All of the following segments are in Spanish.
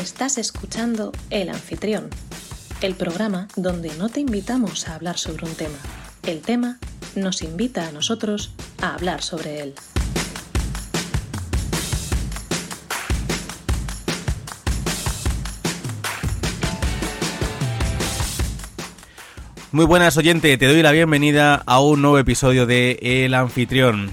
Estás escuchando El Anfitrión, el programa donde no te invitamos a hablar sobre un tema. El tema nos invita a nosotros a hablar sobre él. Muy buenas oyente, te doy la bienvenida a un nuevo episodio de El Anfitrión.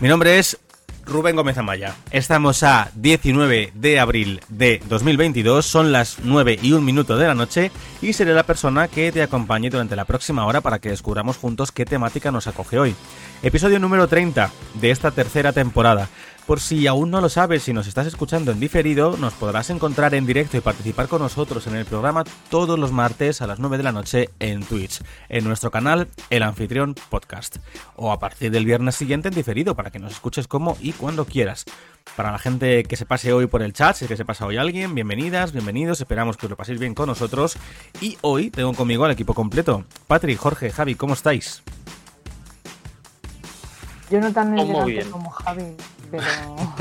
Mi nombre es Rubén Gómez Amaya. Estamos a 19 de abril de 2022, son las 9 y un minuto de la noche y seré la persona que te acompañe durante la próxima hora para que descubramos juntos qué temática nos acoge hoy. Episodio número 30 de esta tercera temporada. Por si aún no lo sabes, si nos estás escuchando en diferido, nos podrás encontrar en directo y participar con nosotros en el programa todos los martes a las 9 de la noche en Twitch, en nuestro canal El Anfitrión Podcast, o a partir del viernes siguiente en diferido para que nos escuches como y cuando quieras. Para la gente que se pase hoy por el chat, si es que se pasa hoy alguien, bienvenidas, bienvenidos, esperamos que os lo paséis bien con nosotros. Y hoy tengo conmigo al equipo completo. Patrick, Jorge, Javi, ¿cómo estáis? Yo no tan muy elegante bien. como Javi, pero.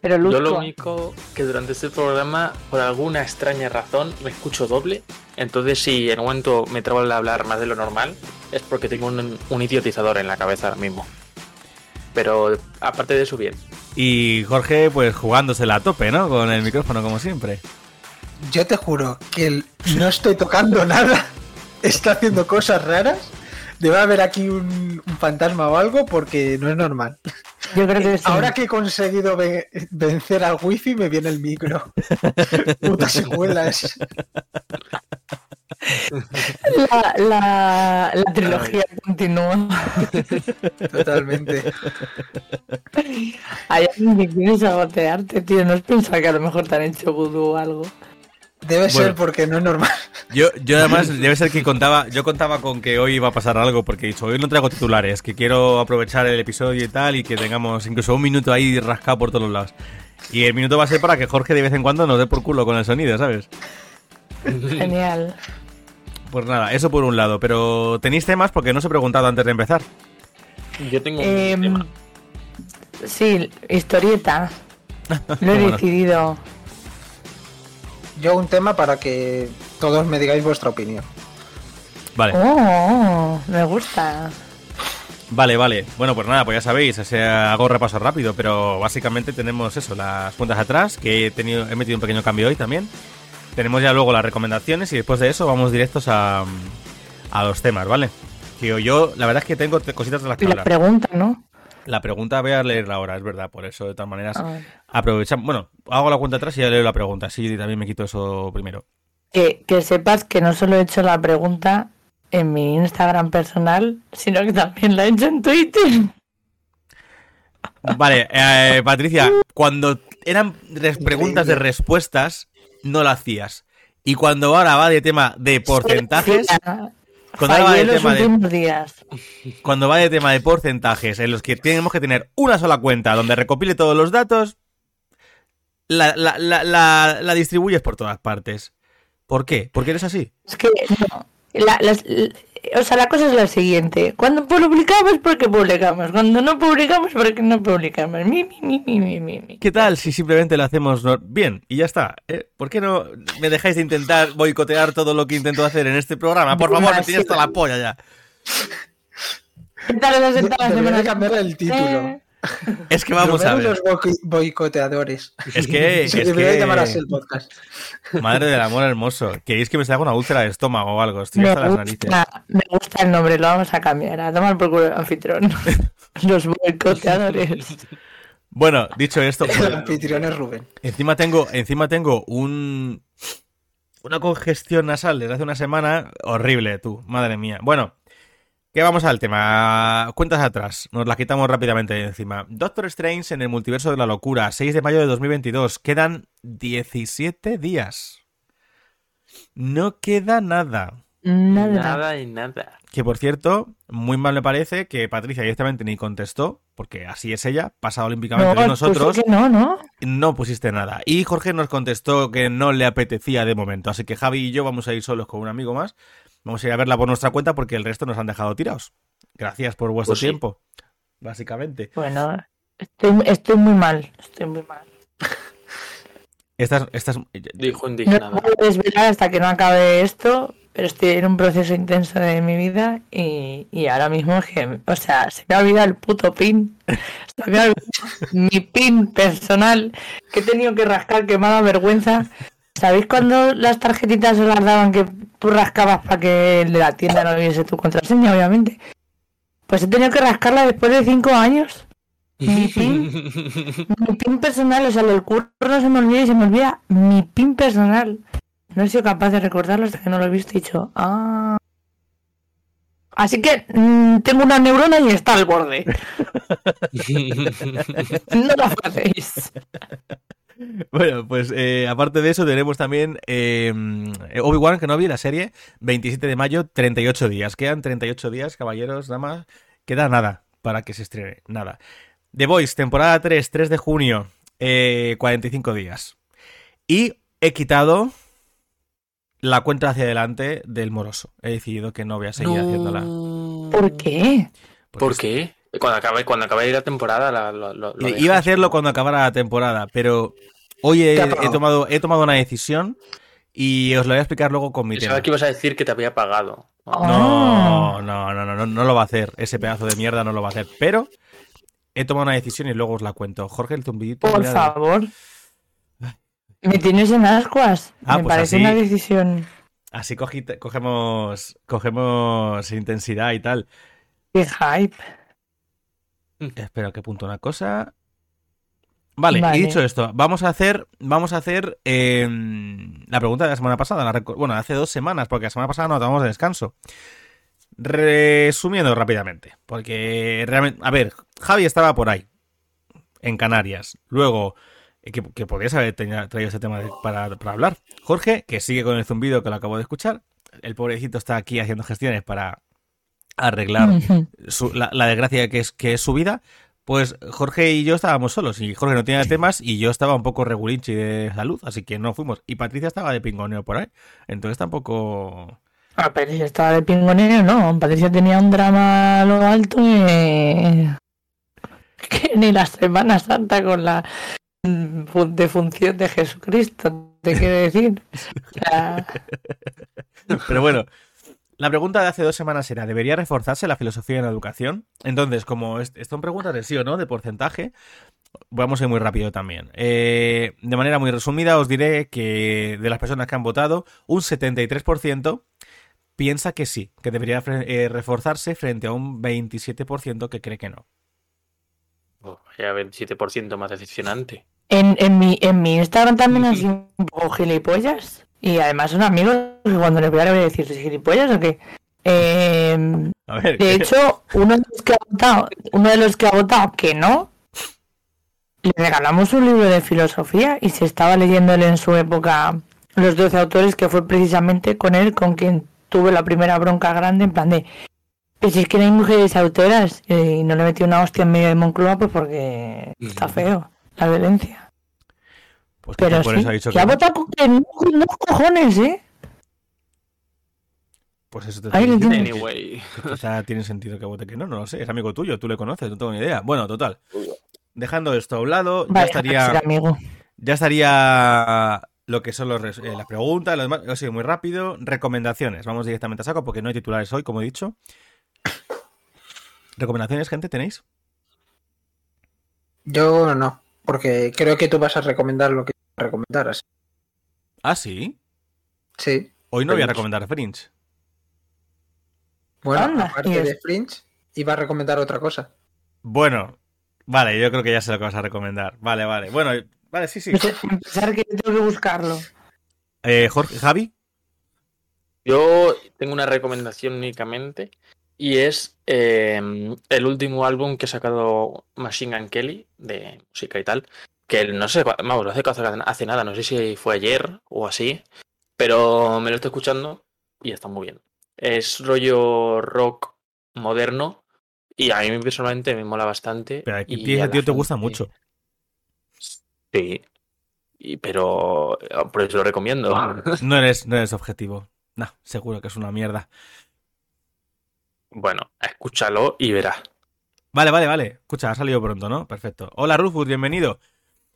pero. Yo lo único que durante este programa, por alguna extraña razón, me escucho doble. Entonces, si en un momento me trabo al hablar más de lo normal, es porque tengo un, un idiotizador en la cabeza ahora mismo. Pero aparte de eso, bien. Y Jorge, pues jugándosela a tope, ¿no? Con el micrófono, como siempre. Yo te juro que el- no estoy tocando nada. Está haciendo cosas raras. Debe haber aquí un, un fantasma o algo porque no es normal. Yo creo que sí. Ahora que he conseguido ve- vencer al wifi me viene el micro. Putas secuelas. la, la, la trilogía continúa. Totalmente. Hay alguien que quiere sabotearte, tío. ¿No has pensado que a lo mejor te han hecho vudú o algo? Debe ser porque no es normal. Yo, yo además, debe ser que contaba, yo contaba con que hoy iba a pasar algo, porque he dicho, hoy no traigo titulares, que quiero aprovechar el episodio y tal, y que tengamos incluso un minuto ahí rascado por todos los lados. Y el minuto va a ser para que Jorge de vez en cuando nos dé por culo con el sonido, ¿sabes? Genial. Pues nada, eso por un lado, pero ¿tenéis temas? Porque no os he preguntado antes de empezar. Yo tengo un Em, tema. sí, historieta. Lo he decidido. Yo un tema para que todos me digáis vuestra opinión. Vale, Oh, me gusta. vale, vale. Bueno, pues nada, pues ya sabéis, o sea, hago repaso rápido, pero básicamente tenemos eso, las cuentas atrás, que he, tenido, he metido un pequeño cambio hoy también. Tenemos ya luego las recomendaciones y después de eso vamos directos a, a los temas, ¿vale? Que yo, la verdad es que tengo te- cositas de las que Y la hablar. pregunta, ¿no? La pregunta voy a leerla ahora, es verdad, por eso de todas maneras Ah. aprovechamos. Bueno, hago la cuenta atrás y ya leo la pregunta, así también me quito eso primero. Que, que sepas que no solo he hecho la pregunta en mi Instagram personal, sino que también la he hecho en Twitter. Vale, eh, Patricia, cuando eran preguntas de respuestas, no la hacías. Y cuando ahora va de tema de porcentajes, Cuando va tema de- últimos días. cuando va de tema de porcentajes en los que tenemos que tener una sola cuenta donde recopile todos los datos, la, la, la, la, distribuyes por todas partes. ¿Por qué? ¿Porque eres así? Es que no. La, las- o sea, la cosa es la siguiente. Cuando publicamos, porque publicamos. Cuando no publicamos, porque no publicamos. Mi, mi, mi, mi, mi, mi, mi. ¿Qué tal si simplemente lo hacemos no- bien y ya está? ¿eh? ¿Por qué no me dejáis de intentar boicotear todo lo que intento hacer en este programa? Por favor, me tienes toda la polla ya. ¿Qué tal la Debería semana? cambiar el título. Es que vamos a ver. los boi- boicoteadores. Es que, Se es debería que- llamar así el podcast. Madre del amor hermoso. ¿Queréis que me salga una úlcera de estómago o algo? Estoy Me hasta las narices. gusta, me gusta el nombre, lo vamos a cambiar. A tomar por culo el anfitrión. Los boicoteadores. Bueno, dicho esto, El pues, anfitrión es Rubén. encima tengo, encima tengo un una congestión nasal desde hace una semana horrible, tú, madre mía. Bueno, que vamos al tema. Cuentas atrás, nos la quitamos rápidamente de encima. Doctor Strange en el multiverso de la locura, 6 de mayo de 2022. Quedan 17 días. No queda nada. Nada. Nada y nada. Que por cierto, muy mal me parece que Patricia directamente ni contestó, porque así es ella, pasa olímpicamente de pues nosotros, es que no, ¿no? no pusiste nada. Y Jorge nos contestó que no le apetecía de momento, así que Javi y yo vamos a ir solos con un amigo más. Vamos a ir a verla por nuestra cuenta porque el resto nos han dejado tirados. Gracias por vuestro Pues sí. tiempo, básicamente. Bueno, estoy, estoy muy mal. Estoy muy mal. Estás, estás... Dijo No indignada. puedo desvelar hasta que no acabe esto, pero estoy en un proceso intenso de mi vida y, y ahora mismo es que, o sea, se me ha olvidado el puto pin. Se me ha olvidado mi pin personal que he tenido que rascar, que me ha dado vergüenza. ¿Sabéis cuando las tarjetitas se las daban que tú rascabas para que el de la tienda no viese tu contraseña, obviamente? Pues he tenido que rascarla después de cinco años. Mi pin, mi pin personal, o sea, lo del curro no se me olvida y se me olvida mi pin personal. No he sido capaz de recordarlo hasta que no lo he visto y he dicho, ah. Así que mm, tengo una neurona y está al borde. No lo hacéis. Bueno, pues eh, aparte de eso tenemos también eh, Obi-Wan Kenobi, la serie, 27 de mayo, 38 días. Quedan 38 días, caballeros, damas. Queda nada para que se estrene, nada. The Voice, temporada 3, 3 de junio, eh, 45 días. Y he quitado la cuenta hacia adelante del moroso. He decidido que no voy a seguir haciéndola. ¿Por qué? porque ¿Por qué? Cuando acabe, cuando acabe la temporada, la- lo, lo- lo Iba a hacerlo cuando acabara la temporada, pero hoy he, tomado, he tomado una decisión y os lo voy a explicar luego con mi tema. Pensaba que ibas a decir que te había pagado. Ah. No, no, no, no, no, no lo va a hacer. Ese pedazo de mierda no lo va a hacer. Pero he tomado una decisión y luego os la cuento. Jorge, el zumbidito. Por favor. ¿Me tienes en ascuas? Ah, Me pues parece así. una decisión. Así cogite- cogemos, cogemos intensidad y tal. Qué hype. Espero que apunto una cosa. Vale, Vale. y dicho esto, vamos a hacer, vamos a hacer eh, la pregunta de la semana pasada. la bueno, hace dos semanas, porque la semana pasada no tomamos de descanso. Resumiendo rápidamente, porque realmente, a ver, Javi estaba por ahí, en Canarias. Luego, eh, que, que podrías haber traído ese tema de- para, para hablar. Jorge, que sigue con el zumbido que lo acabo de escuchar. El pobrecito está aquí haciendo gestiones para arreglar su- la, la desgracia que es, que es su vida, pues Jorge y yo estábamos solos y Jorge no tenía temas y yo estaba un poco regulinchi de salud, así que no fuimos. Y Patricia estaba de pingoneo por ahí, entonces tampoco... Ah, pero si estaba de pingonero, no. Patricia tenía un drama a lo alto y... que ni la Semana Santa con la fu- defunción de Jesucristo, te quiero decir. O sea, Pero bueno, la pregunta de hace dos semanas era, ¿debería reforzarse la filosofía en la educación? Entonces, como es- son preguntas de sí o no, de porcentaje, vamos a ir muy rápido también. Eh, de manera muy resumida, os diré que de las personas que han votado, un 73% piensa que sí, que debería eh, reforzarse frente a un 27% que cree que no. Oh, ya 27% más decepcionante. en, en, mi, en mi Instagram también han sido un poco gilipollas. Y además son amigos que cuando les voy a le voy a decir, ¿sois gilipollas o qué? Eh, A ver, De ¿qué- hecho, uno de los que ha votado, uno de los que ha votado que no, le regalamos un libro de filosofía y se estaba leyendo él en su época los 12 autores, que fue precisamente con él con quien tuve la primera bronca grande, en plan de, pues si es que no hay mujeres autoras, y no le metí una hostia en medio de Moncloa, pues porque está feo la violencia. Pues Pero por sí, eso ha dicho que que ha no. votado con que no, no cojones, ¿eh? Pues eso te lo diciendo. tienes. Anyway. Quizá tiene sentido que vote que no, no lo sé. Es amigo tuyo, tú le conoces, no tengo ni idea. Bueno, total. Dejando esto a un lado, ya estaría, amigo. ya estaría lo que son los eh, las preguntas, lo demás. Ha sido muy rápido. Recomendaciones. Vamos directamente a saco porque no hay titulares hoy, como he dicho. ¿Recomendaciones, gente, tenéis? Yo no, porque creo que tú vas a recomendar lo que recomendaras. Ah, sí. Sí. Hoy no voy a recomendar Fringe. Bueno, Anda, aparte de Fringe, iba a recomendar otra cosa. Bueno, vale, yo creo que ya sé lo que vas a recomendar. Vale, vale. Bueno, vale, sí, sí. Empezar que tengo que buscarlo. Eh, Jorge, Javi. Yo tengo una recomendación únicamente y es eh, el último álbum que ha sacado Machine Gun Kelly de música y tal. Que no sé, vamos, no hace, hace nada, no sé si fue ayer o así, pero me lo estoy escuchando y está muy bien. Es rollo rock moderno y a mí personalmente me mola bastante. Pero aquí y a tío te gente- gusta mucho. Sí, y, pero por eso lo recomiendo. No eres, no eres objetivo. No, seguro que es una mierda. Bueno, escúchalo y verás. Vale, vale, vale. Escucha, ha salido pronto, ¿no? Perfecto. Hola, Rufus, bienvenido.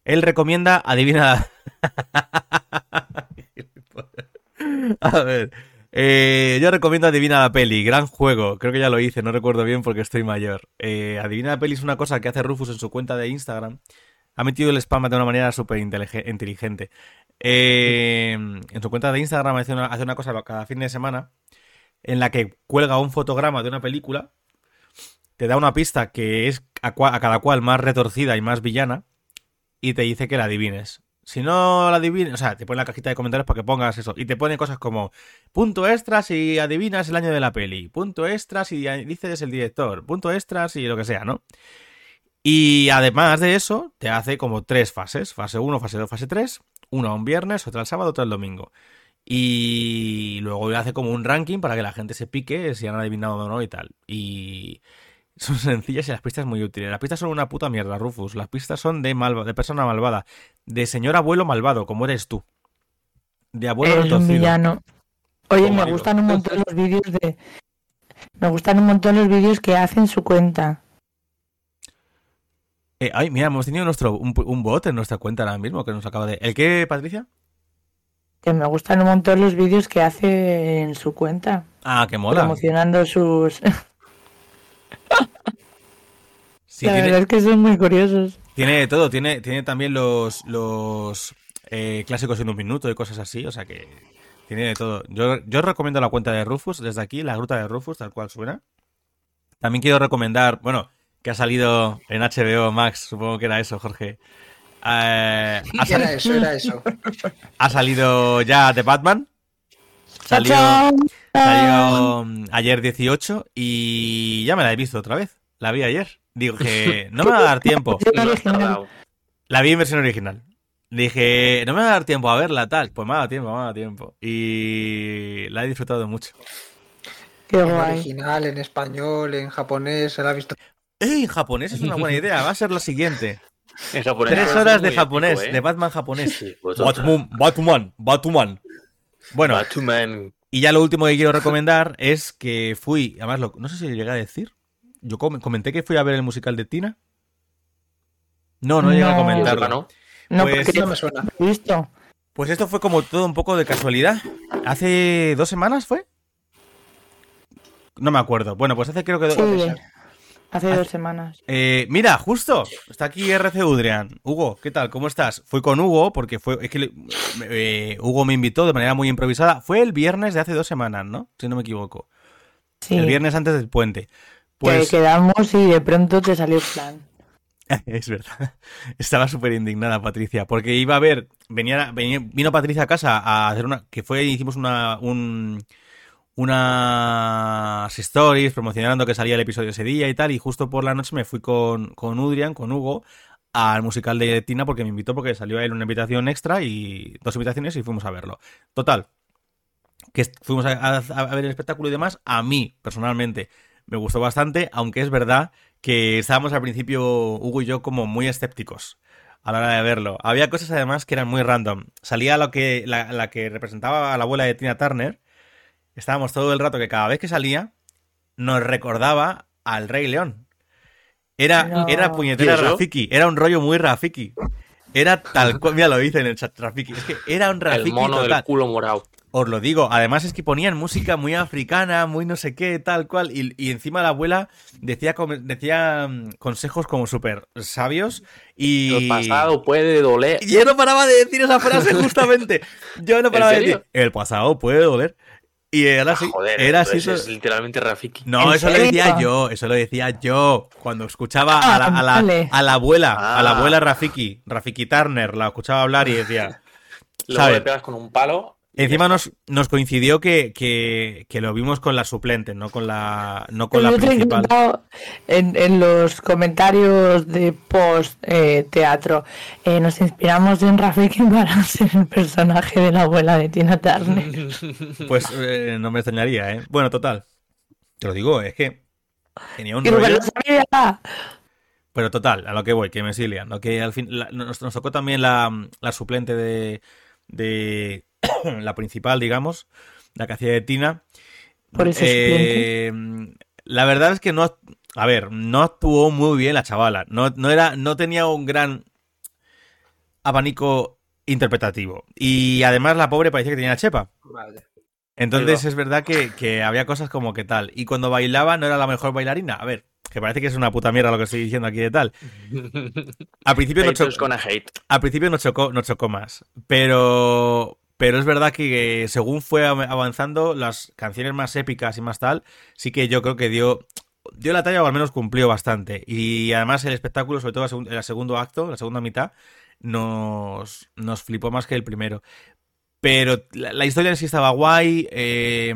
Él recomienda Adivina A ver. Eh, yo recomiendo Adivina la peli, gran juego. Creo que ya lo hice, no recuerdo bien porque estoy mayor. Eh, Adivina la peli es una cosa que hace Rufus en su cuenta de Instagram. Ha metido el spam de una manera súper inteligente. Eh, en su cuenta de Instagram hace una, hace una cosa cada fin de semana en la que cuelga un fotograma de una película, te da una pista que es a, cada cual más retorcida y más villana y te dice que la adivines. Si no la adivines, o sea, te pone la cajita de comentarios para que pongas eso. Y te pone cosas como punto extra si adivinas el año de la peli, punto extra si dices el director, punto extra si lo que sea, ¿no? Y además de eso, te hace como tres fases: fase 1, fase 2, fase 3. Una un viernes, otra el sábado, otra el domingo. Y luego hace como un ranking para que la gente se pique si han adivinado o no y tal. Y son sencillas y las pistas muy útiles. Las pistas son una puta mierda, Rufus. Las pistas son de, malva, de persona malvada. De señor abuelo malvado, como eres tú. De abuelo un villano. Oye, me gustan un montón los vídeos de... Me gustan un montón los vídeos que hacen su cuenta. Eh, ay, mira, hemos tenido nuestro, un, un, bot en nuestra cuenta ahora mismo que nos acaba de... ¿El qué, Patricia? Que me gustan un montón los vídeos que hace en su cuenta. Ah, que mola. Promocionando sus... Sí, la tiene, verdad es que son muy curiosos. Tiene de todo, tiene, tiene también los, los eh, clásicos en un minuto y cosas así, o sea que tiene de todo. Yo, yo recomiendo la cuenta de Rufus, desde aquí, la gruta de Rufus, tal cual suena. También quiero recomendar, bueno, que ha salido en HBO Max, supongo que era eso, Jorge. Eh, ha, Era eso, era eso. ha salido ya The Batman. Salió, salió mm, ayer 18 y ya me la he visto otra vez. La vi ayer. Digo que no me va a dar tiempo. La vi en versión original. Dije, no me va a dar tiempo a verla, tal. Pues me ha dado tiempo, me ha dado tiempo. Y la he disfrutado mucho. Qué En guay. original, en español, en japonés, se la ha visto. ¡Ey! En japonés es una buena idea. Va a ser lo siguiente. En japonés Tres es horas de japonés, épico, ¿eh? de Batman japonés. Sí, vosotros. Batman, Batman, Batman. Bueno, Batman. y ya lo último que quiero recomendar es que fui, además, lo- no sé si lo llegué a decir. Yo com- comenté que fui a ver el musical de Tina. No, no llegué a No. comentarlo. ¿no? No, Pues- porque No me suena. he visto. Pues esto fue como todo un poco de casualidad. ¿Hace dos semanas fue? No me acuerdo. Bueno, pues hace creo que... Sí, hace dos semanas. Eh, mira, justo, está aquí RC Udrian. Hugo, ¿qué tal? ¿Cómo estás? Fui con Hugo porque fue, es que le- eh, Hugo me invitó de manera muy improvisada. Fue el viernes de hace dos semanas, ¿no? Si no me equivoco. Sí. El viernes antes del puente. Que Pues quedamos y de pronto te salió el plan. es verdad. Estaba súper indignada Patricia porque iba a ver, venía, venía- vino Patricia a casa a hacer una, que fue, hicimos una, un, unas stories promocionando que salía el episodio ese día y tal, y justo por la noche me fui con, con Udrian, con Hugo, al musical de Tina porque me invitó porque salió a él una invitación extra y dos invitaciones y fuimos a verlo. Total, que fuimos a, a- a ver el espectáculo y demás, a mí personalmente me gustó bastante, aunque es verdad que estábamos al principio, Hugo y yo, como muy escépticos a la hora de verlo. Había cosas además que eran muy random. Salía lo que, la, la que representaba a la abuela de Tina Turner. Estábamos todo el rato que cada vez que salía nos recordaba al Rey León. Era, No. era puñetera. Rafiki, era un rollo muy Rafiki. Era tal cual, mira, lo dice en el chat Rafiki. Es que era un Rafiki El mono total. del culo morado. Os lo digo, además es que ponían música muy africana, muy no sé qué, tal cual, y, y encima la abuela decía, decía mm, consejos como súper sabios y... El pasado puede doler. Y yo no paraba de decir esa frase justamente. Yo no paraba de decir, el pasado puede doler. Y era así, Ah, Joder, era así. entonces so- es literalmente Rafiki. No, ¿En eso lo decía yo, eso lo decía yo. Cuando escuchaba a la, a la- a la abuela, a la Ah. abuela Rafiki, Rafiki Turner, la escuchaba hablar y decía... Luego ¿sabes? le pegas con un palo. Encima nos, nos coincidió que, que, que lo vimos con la suplente, no con la, no con la Yo he principal. en, en los comentarios de post eh, teatro. eh, nos inspiramos en Rafiki para ser el personaje de la abuela de Tina Turner. Pues eh, no me extrañaría, ¿eh? Bueno, total. Te lo digo, es que tenía un rollo. lo sabía. Pero total, a lo que voy, que me liando. Que al fin, la- nos, nos tocó también la, la suplente de, de la principal, digamos, la que hacía de Tina. Por eso Eh, la verdad es que no, a ver, no actuó muy bien la chavala. No, no era, no tenía un gran, abanico interpretativo. Y además la pobre parecía que tenía chepa. Vale. Entonces es verdad que, que había cosas como que tal. Y cuando bailaba no era la mejor bailarina. A ver, que parece que es una puta mierda lo que estoy diciendo aquí de tal. Al principio no, cho- Haters gonna hate. al principio no chocó, no chocó más. Pero, pero es verdad que según fue av- avanzando, las canciones más épicas y más tal, sí que yo creo que dio, dio la talla o al menos cumplió bastante. Y además el espectáculo, sobre todo el segundo acto, la segunda mitad, nos, nos flipó más que el primero. Pero la, la historia en sí estaba guay. eh,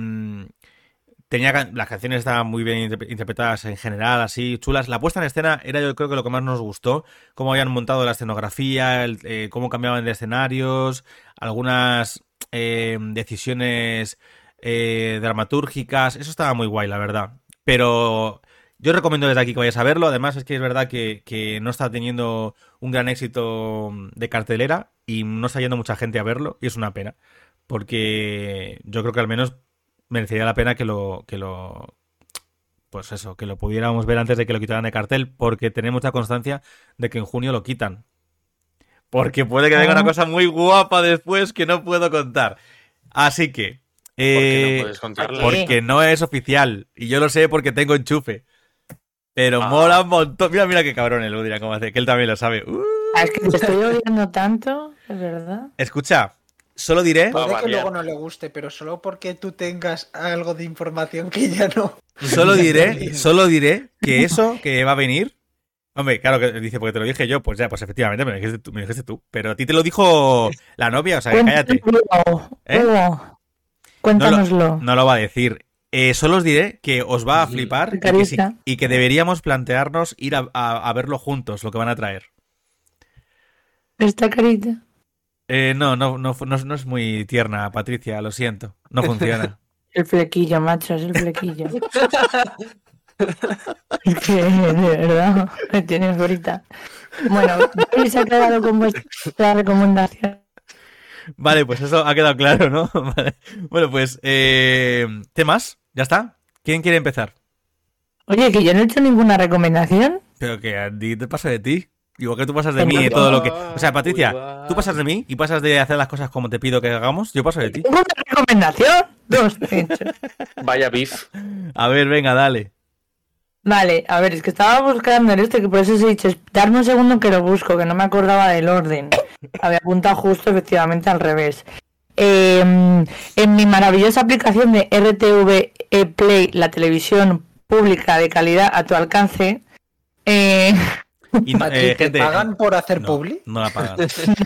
tenía las canciones estaban muy bien interpre- interpretadas en general, así chulas. La puesta en escena era yo creo que lo que más nos gustó. Cómo habían montado la escenografía, eh, cómo cambiaban de escenarios, algunas eh, decisiones eh, dramatúrgicas. Eso estaba muy guay, la verdad. Pero yo recomiendo desde aquí que vayas a verlo. Además, es que es verdad que, que no está teniendo un gran éxito de cartelera y no está yendo mucha gente a verlo. Y es una pena. Porque yo creo que al menos merecería la pena que lo, que lo. Pues eso, que lo pudiéramos ver antes de que lo quitaran de cartel. Porque tenemos mucha constancia de que en junio lo quitan. Porque puede que venga una cosa muy guapa después que no puedo contar. Así que. ¿Por qué eh, no puedes contarlo? porque no es oficial. Y yo lo sé porque tengo enchufe. Pero Ah. mola un montón. Mira, mira qué cabrón el dirá cómo hace. Que él también lo sabe. Uh. Ah, es que te estoy odiando tanto, es verdad. Escucha, solo diré. Puede que luego no le guste, pero solo porque tú tengas algo de información que ya no. Solo diré, solo diré que eso que va a venir. Hombre, claro que dice, porque te lo dije yo, pues ya, pues efectivamente me lo dijiste tú. Me lo dijiste tú. Pero a ti te lo dijo la novia, o sea, que cállate. Cuéntanoslo, ¿Eh? Cuéntanoslo. No lo va a decir. Eh, solo os diré que os va a flipar y que, sí- Carita. y que deberíamos plantearnos ir a, a- a verlo juntos, lo que van a traer. Esta carita. Eh, no, no, no, no, no es muy tierna, Patricia, lo siento. No funciona. El flequillo, macho, es el flequillo. es que, de verdad, me tienes ahorita. Bueno, ¿habéis aclarado con vuestra recomendación? Vale, pues eso ha quedado claro, ¿no? Vale. Bueno, pues, eh, ¿temas? ¿Ya está? ¿Quién quiere empezar? Oye, que yo no he hecho ninguna recomendación. Pero que a ti te pasa de ti. Igual que tú pasas de mí y va, todo lo que... O sea, Patricia, tú pasas de mí y pasas de hacer las cosas como te pido que hagamos, yo paso de ti. ¿Ninguna recomendación? Dos. Vaya beef. A ver, venga, dale. Vale, a ver, es que estaba buscando en este, que por eso os he dicho, darme un segundo que lo busco, que no me acordaba del orden. Había apuntado justo, efectivamente, al revés. Eh, en mi maravillosa aplicación de RTV Play, la televisión pública de calidad a tu alcance, eh, Y no- ¿A ti eh, te gente, pagan por hacer no, publi? no la pagan.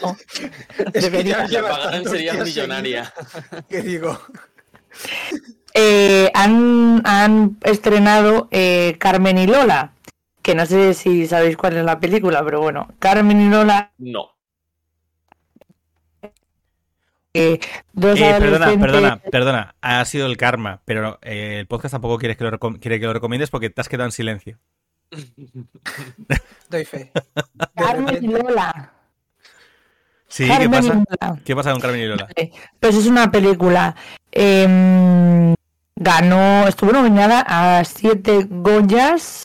no, Es que Debería. ya Le llevas pagaran días millonaria. Que digo, eh, han, han estrenado eh, Carmen y Lola, que no sé si sabéis cuál es la película, pero bueno, Carmen y Lola, No. eh, dos Eh, perdona, adolescentes- perdona, perdona. Ha sido el karma, pero eh, el podcast tampoco quieres que lo recom- quiere que lo recomiendes porque te has quedado en silencio. Doy fe. Carmen y Lola. Sí, ¿qué Carmen pasa? Lola. ¿Qué pasa con Carmen y Lola? Pues es una película. em, ganó, estuvo nominada a siete Goyas.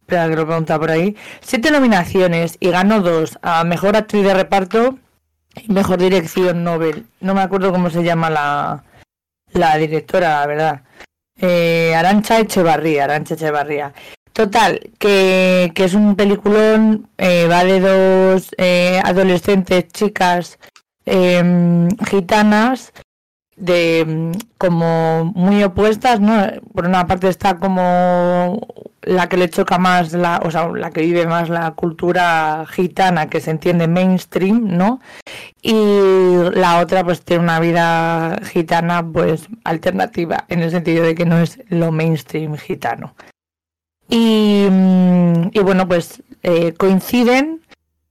Espera que lo pregunta por ahí. Siete nominaciones y ganó dos: a mejor actriz de reparto y mejor dirección Nobel. No me acuerdo cómo se llama la, la directora, la verdad. Eh, Arancha Echevarría, Arancha Echevarría. Total, que, es un peliculón, eh, va de dos eh, adolescentes chicas em, gitanas de em, como muy opuestas, ¿no? Por una parte está como la que le choca más la, o sea, la que vive más la cultura gitana que se entiende mainstream, ¿no? Y la otra pues tiene una vida gitana pues alternativa, en el sentido de que no es lo mainstream gitano. Y, mm, y bueno, pues eh, coinciden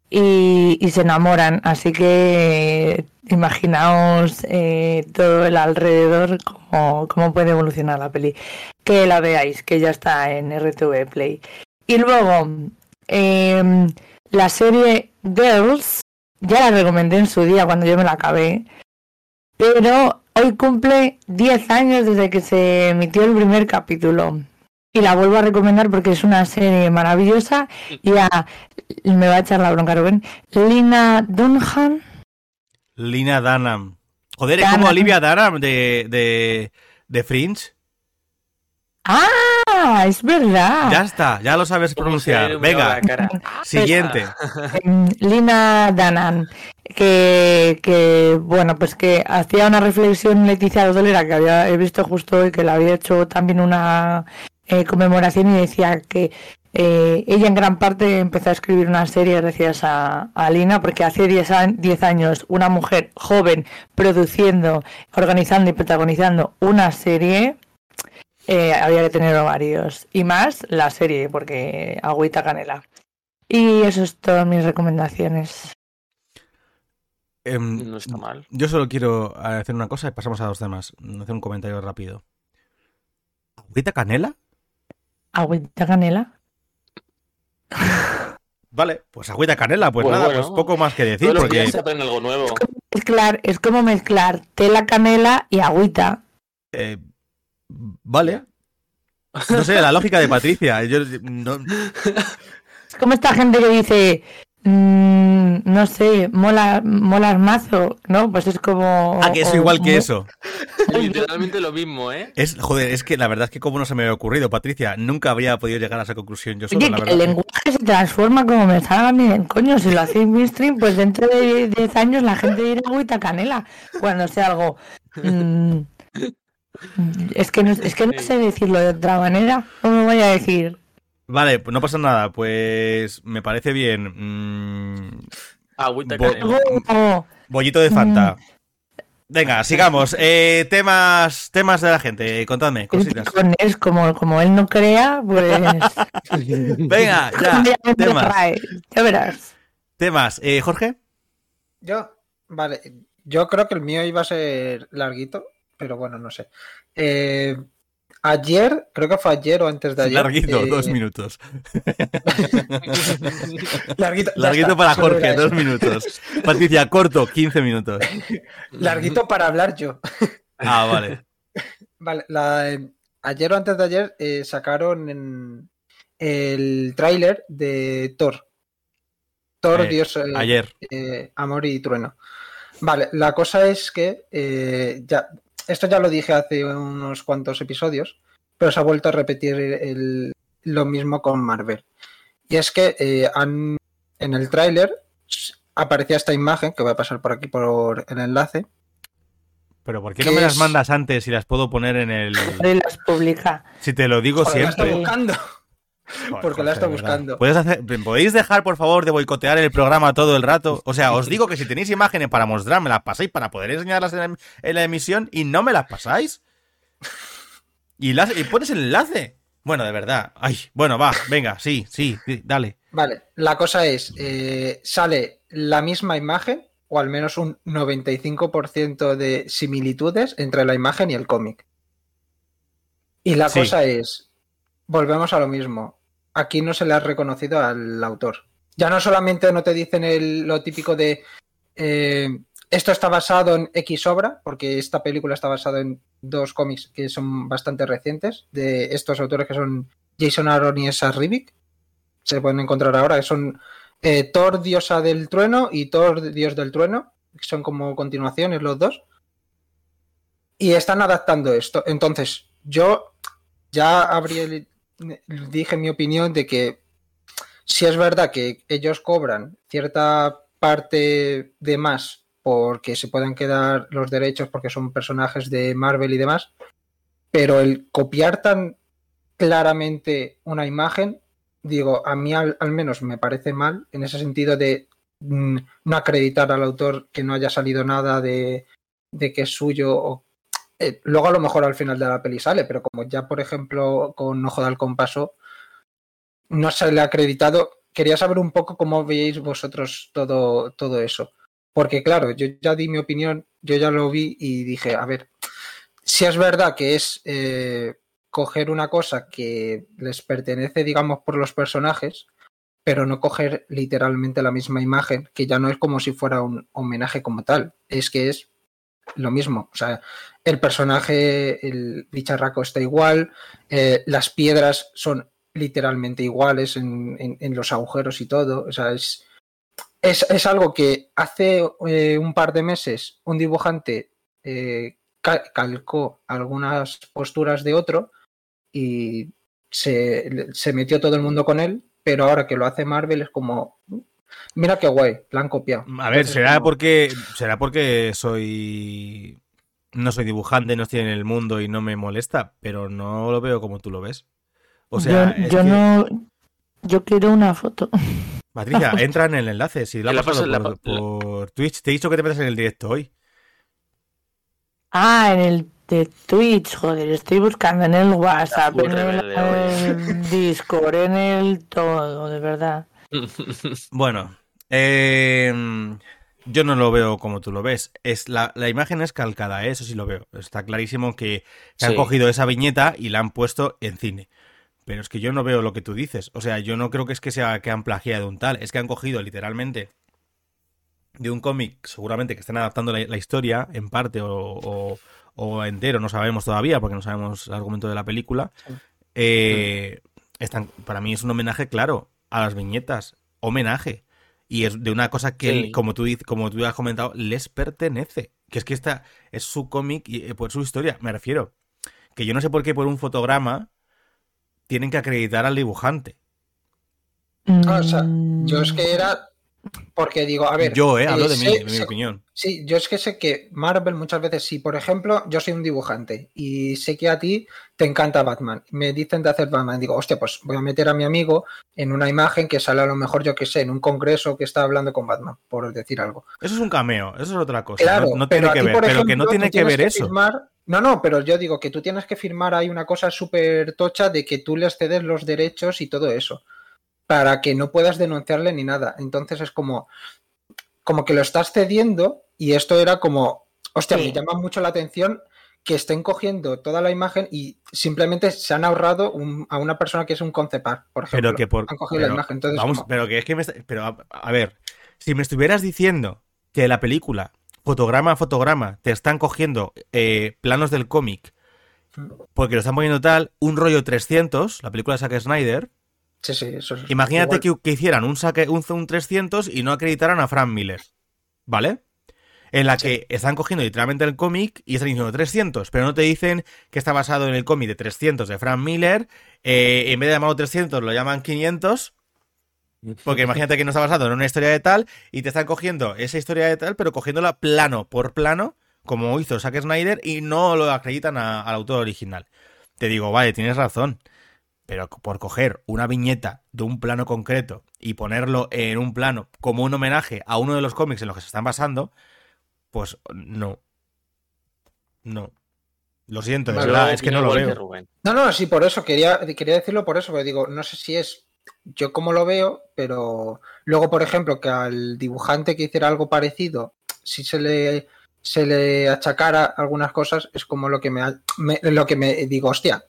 y, se enamoran. Así que imaginaos eh, todo el alrededor, cómo, cómo puede evolucionar la peli. Que la veáis, que ya está en RTV Play. Y luego, em, la serie Girls, ya la recomendé en su día cuando yo me la acabé. Pero hoy cumple 10 años desde que se emitió el primer capítulo. Y la vuelvo a recomendar porque es una serie maravillosa. Y a, me va a echar la bronca, Rubén. Lina Dunham. Lina Dunham. Joder, es como. Olivia Dunham de, de, de Fringe. ¡Ah! Es verdad. Ya está, ya lo sabes ¿Cómo se le pronunciar. Venga, la cara? siguiente. Em, Lina Danan, que, que, bueno, pues que hacía una reflexión Leticia Dodolera que había he visto justo hoy que le había hecho también una eh, conmemoración y decía que eh, ella en gran parte empezó a escribir una serie gracias a, a Lina porque hace 10 a- 10 años una mujer joven produciendo, organizando y protagonizando una serie eh, había que tener ovarios y más la serie porque agüita canela. Y eso es todas mis recomendaciones. Em, No está mal. Yo solo quiero hacer una cosa y pasamos a dos temas. Hacer un comentario rápido. ¿Agüita canela? Agüita canela. Vale, pues agüita canela, pues, Pues nada, bueno. pues poco más que decir, Todos porque días se aprende algo nuevo. Mezclar, es como mezclar tela canela y agüita. eh, vale. No sé, la lógica de Patricia. Yo no- Es como esta gente que dice, mm, no sé, mola, molas mazo, ¿no? Pues es como... Ah, que es o- igual que eso. Literalmente lo mismo, ¿eh? Es, joder, es que la verdad es que como no se me había ocurrido, Patricia, nunca habría podido llegar a esa conclusión yo solo, Oye, la que verdad. el lenguaje se transforma como me salga a mí del coño. Si lo hacéis mainstream, pues dentro de 10 años la gente dirá agüita canela. Cuando sea algo... mm, es, que no, es que no sé decirlo de otra manera. ¿Cómo voy a decir? Vale, pues no pasa nada, pues me parece bien. Mm, Agüita Bo- bollito de Fanta. Venga, sigamos. Eh, temas, temas de la gente, contadme, cositas. Es como, como él no crea, pues... Venga, ya, temas. Ya verás. Temas. Eh, Jorge, Yo, vale, yo creo que el mío iba a ser larguito, pero bueno, no sé. Eh, ayer, creo que fue ayer o antes de ayer. larguito, eh, dos minutos. Larguito, para Jorge, dos minutos. Patricia, corto, 15 minutos. Larguito para hablar yo. Ah, vale. Vale, la, eh, ayer o antes de ayer eh, sacaron en el tráiler de Thor. Thor, Eh, Dios, Ayer. Amor y Trueno. Vale, la cosa es que eh, ya, esto ya lo dije hace unos cuantos episodios, pero se ha vuelto a repetir el- lo mismo con Marvel. Y es que eh, han, en el tráiler aparecía esta imagen, que voy a pasar por aquí por el enlace. Pero ¿por qué no ¿Qué me las mandas antes y las puedo poner en el... Y las publica. Si te lo digo Joder, siempre. buscando. Joder, porque la está buscando. ¿Puedes hacer- ¿Podéis dejar, por favor, de boicotear el programa todo el rato? O sea, os digo que si tenéis imágenes para mostrar, me las pasáis para poder enseñarlas en la, en la emisión y no me las pasáis. Y, las, y pones el enlace. Bueno, de verdad. Ay, bueno, va, venga, sí, sí, sí, dale. Vale, la cosa es, eh, sale la misma imagen, o al menos un 95% de similitudes entre la imagen y el cómic. Y la Sí. cosa es, volvemos a lo mismo, aquí no se le ha reconocido al autor. Ya no solamente no te dicen el- lo típico de eh, esto está basado en X obra, porque esta película está basada en dos cómics que son bastante recientes, de estos autores que son Jason Aaron y Esa Rivik. Se pueden encontrar ahora, que son eh, Thor, diosa del trueno, y Thor, dios del trueno, que son como continuaciones los dos. Y están adaptando esto. Entonces, yo ya habría, dije mi opinión de que si es verdad que ellos cobran cierta parte de más porque se puedan quedar los derechos porque son personajes de Marvel y demás, pero el copiar tan claramente una imagen, digo, a mí al, menos me parece mal en ese sentido de mm, no acreditar al autor que no haya salido nada de, de que es suyo. O, eh, luego a lo mejor al final de la peli sale, pero como ya por ejemplo con Ojo de Halcón pasó, no se le ha acreditado. Quería saber un poco cómo veis vosotros todo, todo eso. Porque claro, yo ya di mi opinión, yo ya lo vi y dije, a ver, si es verdad que es eh, coger una cosa que les pertenece, digamos, por los personajes, pero no coger literalmente la misma imagen, que ya no es como si fuera un homenaje como tal, es que es lo mismo. O sea, el personaje, el bicharraco está igual, eh, las piedras son literalmente iguales en, en- los agujeros y todo. O sea, es, es, es algo que hace eh, un par de meses un dibujante eh, ca- calcó algunas posturas de otro y se, se metió todo el mundo con él, pero ahora que lo hace Marvel es como, mira qué guay, la han copiado. A ver, Entonces, será como- porque será porque soy no soy dibujante, no estoy en el mundo y no me molesta, pero no lo veo como tú lo ves. O sea, yo es yo que- no. Yo quiero una foto. Patricia, entra en el enlace, si lo La has pasado pasas- la por, la- por Twitch, te he dicho que te metas en el directo hoy. Ah, en el de Twitch, joder, estoy buscando en el WhatsApp, full en el Discord, en el todo, de verdad. Bueno, eh, yo no lo veo como tú lo ves. Es la, la imagen es calcada, ¿eh? eso sí lo veo. Está clarísimo que, que han Sí. cogido esa viñeta y la han puesto en cine. Pero es que yo no veo lo que tú dices. O sea, yo no creo que es que sea que han plagiado un tal. Es que han cogido literalmente de un cómic, seguramente que están adaptando la, la historia en parte o, o- o entero, no sabemos todavía porque no sabemos el argumento de la película. Eh, están, para mí es un homenaje claro a las viñetas. Homenaje. Y es de una cosa que, Sí. como, tú, dices- como tú has comentado, les pertenece. Que es que esta es su cómic y eh, por su historia. Me refiero. Que yo no sé por qué por un fotograma tienen que acreditar al dibujante. Ah, o sea, Mm, yo es que era porque digo, a ver, yo, eh, hablo eh, de, mi, sé- opinión. Sí, yo es que sé que Marvel muchas veces, si por ejemplo yo soy un dibujante y sé que a ti te encanta Batman, me dicen de hacer Batman, digo, hostia, pues voy a meter a mi amigo en una imagen que sale a lo mejor, yo que sé, en un congreso que está hablando con Batman, por decir algo. Eso es un cameo, eso es otra cosa. Claro, no, tiene que ver, pero que no tiene que ver eso. firmar- No, no, pero yo digo que tú tienes que firmar ahí una cosa súper tocha de que tú les cedes los derechos y todo eso, para que no puedas denunciarle ni nada. Entonces es como, como que lo estás cediendo y esto era como, hostia, Sí. me llama mucho la atención que estén cogiendo toda la imagen y simplemente se han ahorrado un- a una persona que es un concepar, por ejemplo. Pero que por. Han cogido pero, la imagen. Entonces, vamos, pero que es que me está- Pero a, a ver, si me estuvieras diciendo que la película, fotograma a fotograma, te están cogiendo eh, planos del cómic porque lo están poniendo tal, un rollo 300, la película de Zack Snyder, sí, sí, eso es imagínate que, que hicieran un, saque, un, un 300 y no acreditaran a Frank Miller, ¿vale? En la que están cogiendo literalmente el cómic y están diciendo 300, pero no te dicen que está basado en el cómic de 300 de Frank Miller, eh, en vez de llamarlo 300 lo llaman 500, porque imagínate que no está basado en una historia de tal y te están cogiendo esa historia de tal, pero cogiéndola plano por plano, como hizo Zack Snyder, y no lo acreditan a- al autor original. Te digo, vale, tienes razón, pero por coger una viñeta de un plano concreto y ponerlo en un plano como un homenaje a uno de los cómics en los que se están basando, pues no. No. Lo siento, de Vale, verdad, es que no lo veo. Rubén. No, no, sí, por eso, quería, quería decirlo por eso, porque digo, no sé si es yo como lo veo, pero luego, por ejemplo, que al dibujante que hiciera algo parecido, si se le, se le achacara algunas cosas, es como lo que me- lo que me digo, hostia,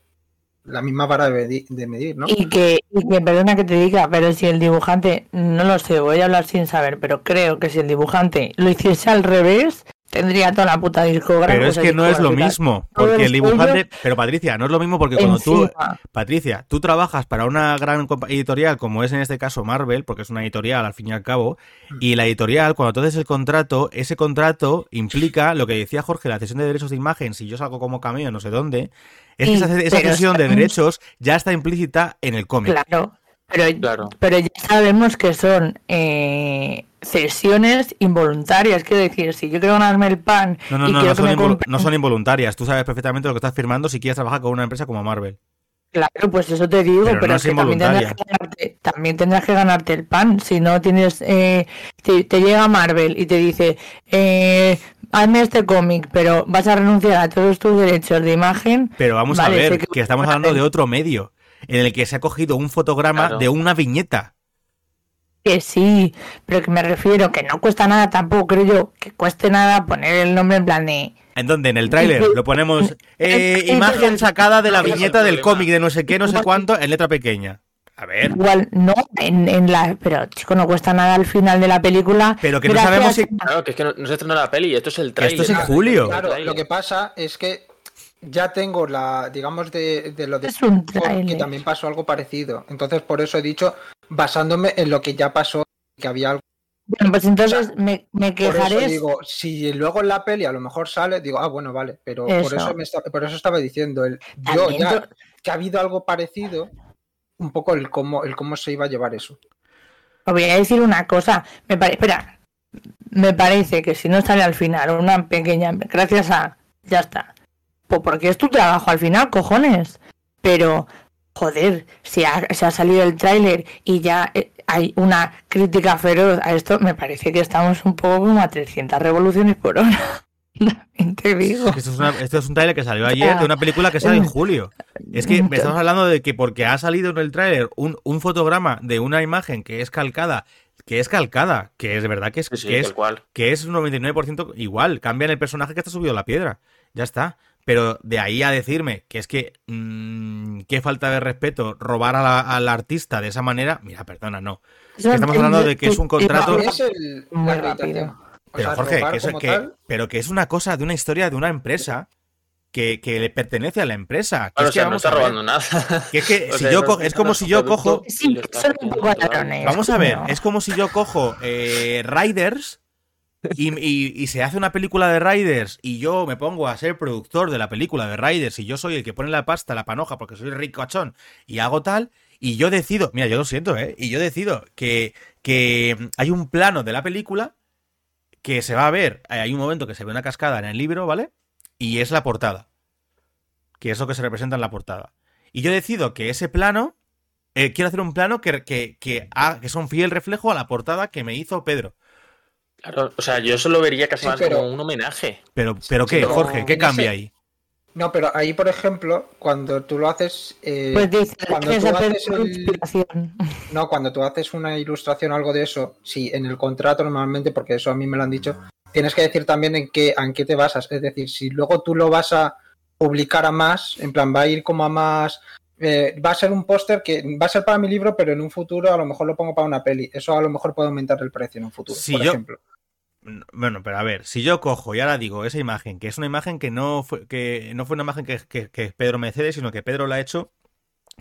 la misma vara de, de medir, ¿no? Y que, y que, perdona que te diga, pero si el dibujante, no lo sé, voy a hablar sin saber, pero creo que si el dibujante lo hiciese al revés, tendría toda la puta discográfica. Pero es que no es lo mismo, porque el dibujante... Pero Patricia, no es lo mismo porque cuando tú... Encima. Patricia, tú trabajas para una gran editorial como es en este caso Marvel, porque es una editorial al fin y al cabo, y la editorial, cuando tú haces el contrato, ese contrato implica lo que decía Jorge, la cesión de derechos de imagen, si yo salgo como cameo no sé dónde, es que Y- esa, esa cesión de derechos ya está implícita en el cómic. Claro, pero, Claro. pero ya sabemos que son eh, cesiones involuntarias. Quiero decir, si yo quiero ganarme el pan No, no, y no, quiero no que son, me compren- no son involuntarias. Tú sabes perfectamente lo que estás firmando si quieres trabajar con una empresa como Marvel. Claro, pues eso te digo, Pero pero, no es que también tendrás, que ganarte, también tendrás que ganarte el pan. Si no tienes, eh, te, te llega Marvel y te dice, eh, hazme este cómic, pero vas a renunciar a todos tus derechos de imagen. Pero vamos Vale, a ver, que, estamos hablando de otro medio, en el que se ha cogido un fotograma Claro. de una viñeta. Que sí, pero que me refiero que no cuesta nada tampoco, creo yo, que cueste nada poner el nombre en plan de... ¿En dónde? En el tráiler lo ponemos eh, imagen sacada de la viñeta del cómic de no sé qué, no sé cuánto, en letra pequeña. A ver. Igual no, en, en la. Pero, chico, no cuesta nada al final de la película. Pero que no sabemos si- Claro, que es que no, no se estrenó la peli, esto es el trailer. esto es en julio. Claro, lo que pasa es que ya tengo la, digamos, de, de lo de Es un que también pasó algo parecido. Entonces, por eso he dicho, basándome en lo que ya pasó, que había algo. Bueno, pues entonces me, me Por eso quejaré. digo, si luego en la peli a lo mejor sale, digo, ah, bueno, vale, pero por Eso. me esta- por eso estaba diciendo, el, yo ya que ha habido algo parecido, un poco el cómo, el cómo se iba a llevar eso. Os voy a decir una cosa. Me pare- Espera. Me parece que si no sale al final una pequeña. Gracias a. Ya está. Pues porque es tu trabajo al final, cojones. Pero. Joder, si ha, se ha salido el tráiler y ya eh, hay una crítica feroz a esto, me parece que estamos un poco como a 300 revoluciones por hora. Te digo. Esto es, una- esto es un tráiler que salió ayer de una película que sale en julio. Es que me estamos hablando de que porque ha salido en el tráiler un, un fotograma de una imagen que es calcada, que es calcada, que es de verdad que es, Sí, sí, que es, cual. que es un 99% igual. Cambian el personaje que está subido a la piedra. Ya está. Pero de ahí a decirme que es que mm, qué falta de respeto robar a la- al artista de esa manera, mira, perdona, no. Que estamos hablando de que es un contrato- Es el, Muy la acreditación. rápido. O Pero sea, Jorge, que es, que- pero que es una cosa de una historia de una empresa que, que le pertenece a la empresa. Que Claro, es o sea, no está robando nada. Que es que si sea, yo no es como si yo cojo- Sí, son un poco ladrones. Vamos a ver, es como si yo cojo eh, Riders y, y- y se hace una película de Riders y yo me pongo a ser productor de la película de Riders y yo soy el que pone la pasta, la panoja, porque soy ricachón y hago tal, y yo decido, mira, yo lo siento, ¿eh? Y yo decido que, que hay un plano de la película que se va a ver, eh, hay un momento que se ve una cascada en el libro, ¿vale? Y es la portada, que es lo que se representa en la portada. Y yo decido que ese plano eh, quiero hacer un plano que, que, que, ha- que sea un fiel reflejo a la portada que me hizo Pedro. Claro, o sea, yo eso lo vería casi Sí, más pero- como un homenaje. Pero, pero ¿qué, no, Jorge? ¿Qué no cambia sé. ahí? No, pero ahí, por ejemplo, cuando tú lo haces. eh, Pues dice, cuando tú haces el-. No, cuando tú haces una ilustración o algo de eso, sí, en el contrato normalmente, porque eso a mí me lo han dicho, tienes que decir también en qué, en qué te basas. Es decir, si luego tú lo vas a publicar a más, en plan, va a ir como a más. eh, va a ser un póster que va a ser para mi libro, pero en un futuro a lo mejor lo pongo para una peli. Eso a lo mejor puede aumentar el precio en un futuro, Si por yo- ejemplo. Bueno, pero a ver, si yo cojo y ahora digo esa imagen, que es una imagen que no fue, que no fue una imagen que, que- que Pedro me cede, sino que Pedro la ha hecho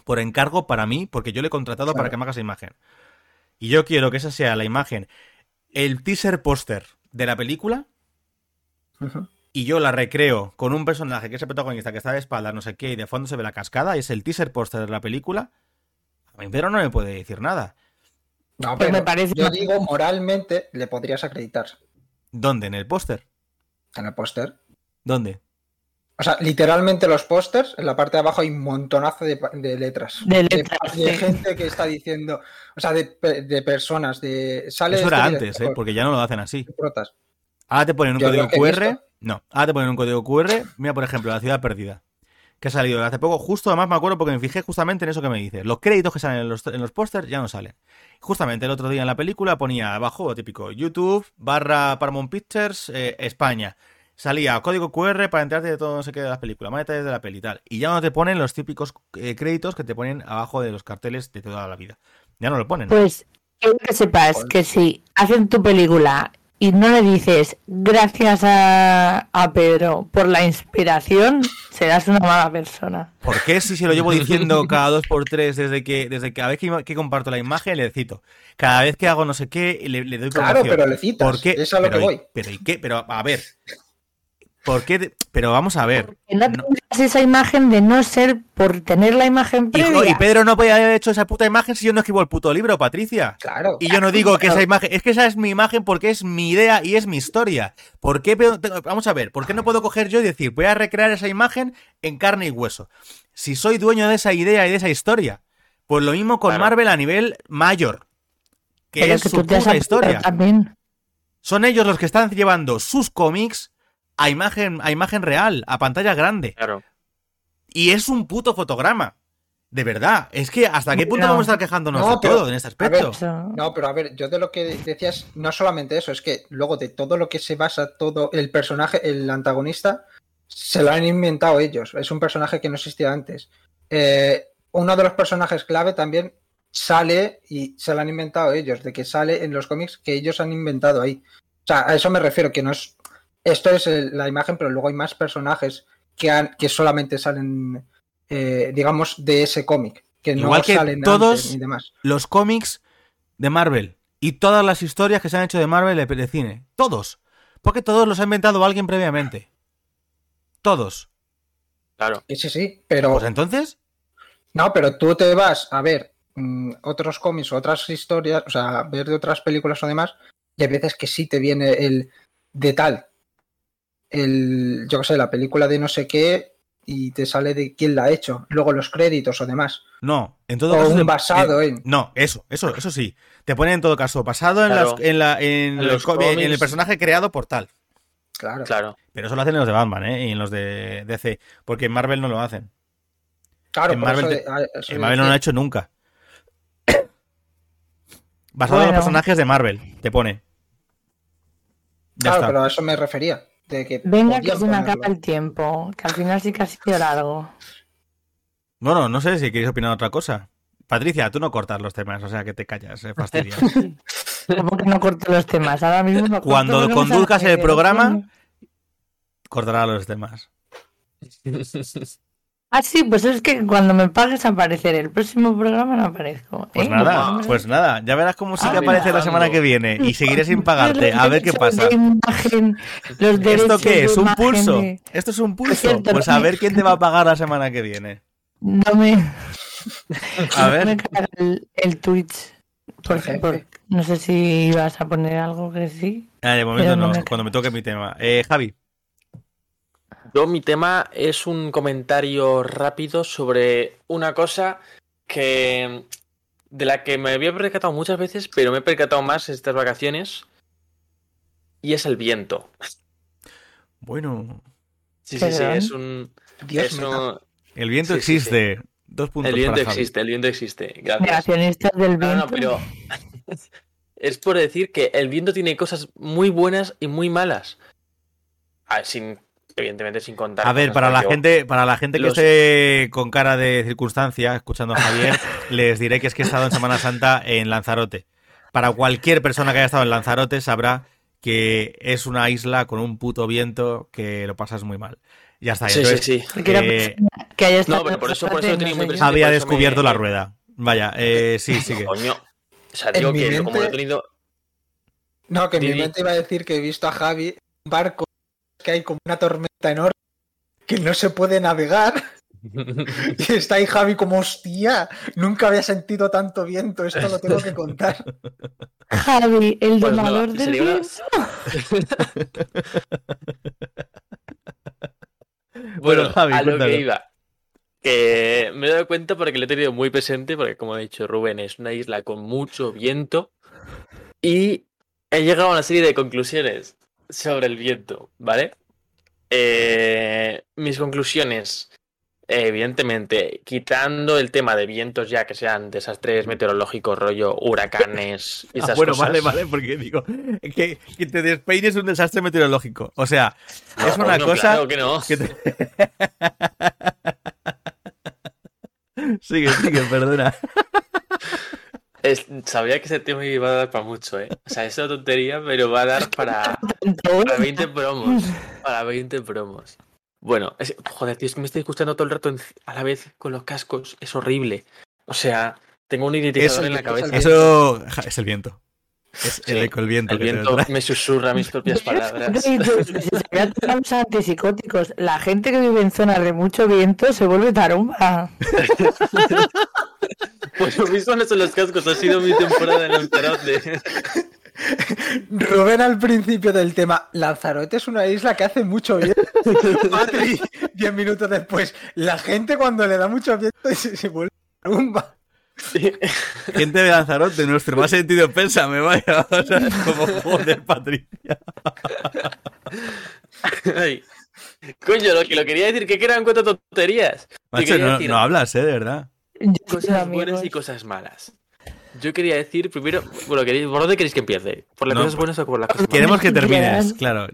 por encargo para mí, porque yo le he contratado para que me haga esa imagen. Y yo quiero que esa sea la imagen, el teaser póster de la película, y yo la recreo con un personaje que es el protagonista que está de espaldas, no sé qué, y de fondo se ve la cascada, y es el teaser póster de la película, a mí Pedro no me puede decir nada. No, Pues pero me parece yo digo, moralmente le podrías acreditar ¿Dónde? ¿En el póster? en el póster. ¿Dónde? O sea, literalmente los pósters, en la parte de abajo hay un montonazo de, letras. De letras, de sí. gente que está diciendo, o sea, de, pe- de personas, de... Sale Eso este era director, antes, ¿eh? porque ya no lo hacen así. protas. Ahora te ponen un Yo código QR. No, ahora te ponen un código QR. Mira, por ejemplo, La Ciudad Perdida. Que ha salido hace poco, justo además me acuerdo porque me fijé justamente en eso que me dices. Los créditos que salen en los, pósters ya no salen. Justamente el otro día en la película ponía abajo, típico, YouTube barra Paramount Pictures eh, España. Salía código QR para enterarte de todo no sé qué de las películas, más detalles de la peli y tal. Y ya no te ponen los típicos eh, créditos que te ponen abajo de los carteles de toda la vida. Ya no lo ponen. Pues quiero que sepas que si hacen tu película y no le dices gracias a, a Pedro por la inspiración, serás una mala persona. ¿Por qué si se lo llevo diciendo cada dos por tres desde que desde cada vez que, que comparto la imagen le cito? Cada vez que hago no sé qué le, le doy promoción. Claro, pero le citas. ¿Por qué? Es a lo pero, que ¿y- voy. pero ¿y qué? Pero a ver. ¿Por qué? te- Pero vamos a ver. Que no No- esa imagen de no ser por tener la imagen previa. y Pedro no podía haber hecho esa puta imagen si yo no escribo el puto libro, Patricia. Claro. Y yo no digo que esa imagen, es que esa es mi imagen porque es mi idea y es mi historia. ¿Por qué, Pedro- vamos a ver, ¿por qué no puedo coger yo y decir, voy a recrear esa imagen en carne y hueso? Si soy dueño de esa idea y de esa historia. Pues lo mismo con Claro. Marvel a nivel mayor. Que Pero es que su puta historia. también. Son ellos los que están llevando sus cómics a imagen, a imagen real, a pantalla grande. Claro. Y es un puto fotograma. De verdad. Es que hasta qué punto No. vamos a estar quejándonos No, de pero, todo en este ver, aspecto. Eso. No, pero a ver, yo de lo que decías, no solamente eso, es que luego de todo lo que se basa todo el personaje, el antagonista, se lo han inventado ellos. Es un personaje que no existía antes. Eh, uno de los personajes clave también sale y se lo han inventado ellos, de que sale en los cómics que ellos han inventado ahí. O sea, a eso me refiero, que no es. Esto es el- la imagen, pero luego hay más personajes que, han, que solamente salen, eh, digamos, de ese cómic. Que no Igual que salen todos- antes ni demás. Los cómics de Marvel y todas las historias que se han hecho de Marvel de, de cine. Todos. Porque todos los ha inventado alguien previamente. Todos. Claro. Sí, sí, sí, pero. Pues entonces, No, pero tú te vas a ver mm, otros cómics o otras historias, o sea, ver de otras películas o demás, y hay veces que sí te viene el de tal, el, yo qué sé, la película de no sé qué, y te sale de quién la ha hecho, luego los créditos o demás, no. En todo o caso. un basado eh, en... No, eso, eso, eso sí. Te ponen en todo caso basado en, Claro. las- en, la- en En el los co- en el personaje creado por tal. Claro. Claro. Pero eso lo hacen en los de Batman, ¿eh? Y en los de DC. Porque en Marvel no lo hacen. Claro, En Marvel eso te- En Marvel no lo decir- ha hecho nunca. Basado en los personajes de Marvel, te pone. Ya Claro, está. pero a eso me refería. De que Venga, que se me acaba el tiempo. Que al final sí que ha sido largo. Bueno, no sé si queréis opinar otra cosa. Patricia, tú no cortas los temas, o sea que te callas, eh, fastidias. Como que no corto los temas. Ahora mismo no corto Cuando conduzcas el programa-. Cortará los temas. Ah, sí, pues es que cuando me pagues apareceré. El próximo programa no aparezco. Pues ¿eh? nada, No, pues nada. Ya verás cómo sí Ah, que aparece la semana que viene y seguiré sin pagarte. A ver qué pasa. de imagen, los ¿Esto qué de es? ¿Un pulso? de- ¿Esto es un pulso? cierto, Pues no a ver quién te va a pagar la semana que viene. No me, A no ver. me carga el, el Twitch. Por por- no sé si ibas a poner algo que sí. Ah, de momento no no, me- cuando me toque mi tema. Eh, Javi. Yo, mi tema es un comentario rápido sobre una cosa que. de la que me había percatado muchas veces, pero me he percatado más estas vacaciones. Y es el viento. Bueno, Sí, sí, sí, es un. Dios es un- el viento Sí, sí, existe. Dos puntos el viento para Javi. existe, el viento existe. Gracias. Del No, viento. no, pero. es por decir que el viento tiene cosas muy buenas y muy malas. Ah, sin, evidentemente sin contar. A ver, para la gente, para la gente que los- esté con cara de circunstancia escuchando a Javier, les diré que es que he estado en Semana Santa en Lanzarote. Para cualquier persona que haya estado en Lanzarote sabrá que es una isla con un puto viento que lo pasas muy mal. Ya está. Sí, entonces, sí, sí. Eh, que haya estado No, pero por eso- por eso tenía muy presente. había descubierto me- la rueda. Vaya, eh, sí, sigue. Coño. O sea, digo que mente- como lo he tenido. No, que en mi mente iba a decir que he visto a Javi un barco que hay como una tormenta enorme que no se puede navegar y está ahí Javi como hostia, nunca había sentido tanto viento, esto lo tengo que contar. Javi, el Pues no, domador del sería una- viento. Bueno, Javi, a lo cuéntalo. que iba. Que me he dado cuenta porque lo he tenido muy presente, porque como ha dicho Rubén, es una isla con mucho viento. Y he llegado a una serie de conclusiones sobre el viento, ¿vale? Eh, mis conclusiones, evidentemente, quitando el tema de vientos ya que sean desastres meteorológicos, rollo huracanes y Ah, esas bueno, cosas. vale, vale, porque digo que, que te despeines es un desastre meteorológico. O sea, es No, una coño, cosa claro que no. que te- sigue, sigue, perdona. Es- sabía que ese tema iba a dar para mucho, ¿eh? O sea, es una tontería, pero va a dar para, para 20 promos. Para 20 promos. Bueno, es- joder, tío, es que me estoy escuchando todo el rato en- a la vez con los cascos. Es horrible. O sea, tengo un Eso, en la cabeza. Eso es el viento. Es el Sí, eco, el viento. El que viento me susurra mis propias palabras. Los antipsicóticos, la gente que vive en zonas de mucho viento se vuelve tarumba. Pues lo mismo no son los cascos, ha sido mi temporada en Lanzarote. Rubén al principio del tema, Lanzarote es una isla que hace mucho viento. Patri, diez minutos después, la gente cuando le da mucho viento se, se vuelve rumba. Gente de Lanzarote, nuestro más sentido pésame, vaya. O sea, es como joder, Patricia. Ay. Coño, lo que lo quería decir, que eran cuatro tonterías. Macho, no, decir no hablas, ¿eh? De verdad. Cosas buenas y cosas malas. Yo quería decir primero, bueno, queréis, ¿por dónde queréis que empiece? ¿Por las No, cosas buenas o por las cosas malas? Queremos que termines, claro.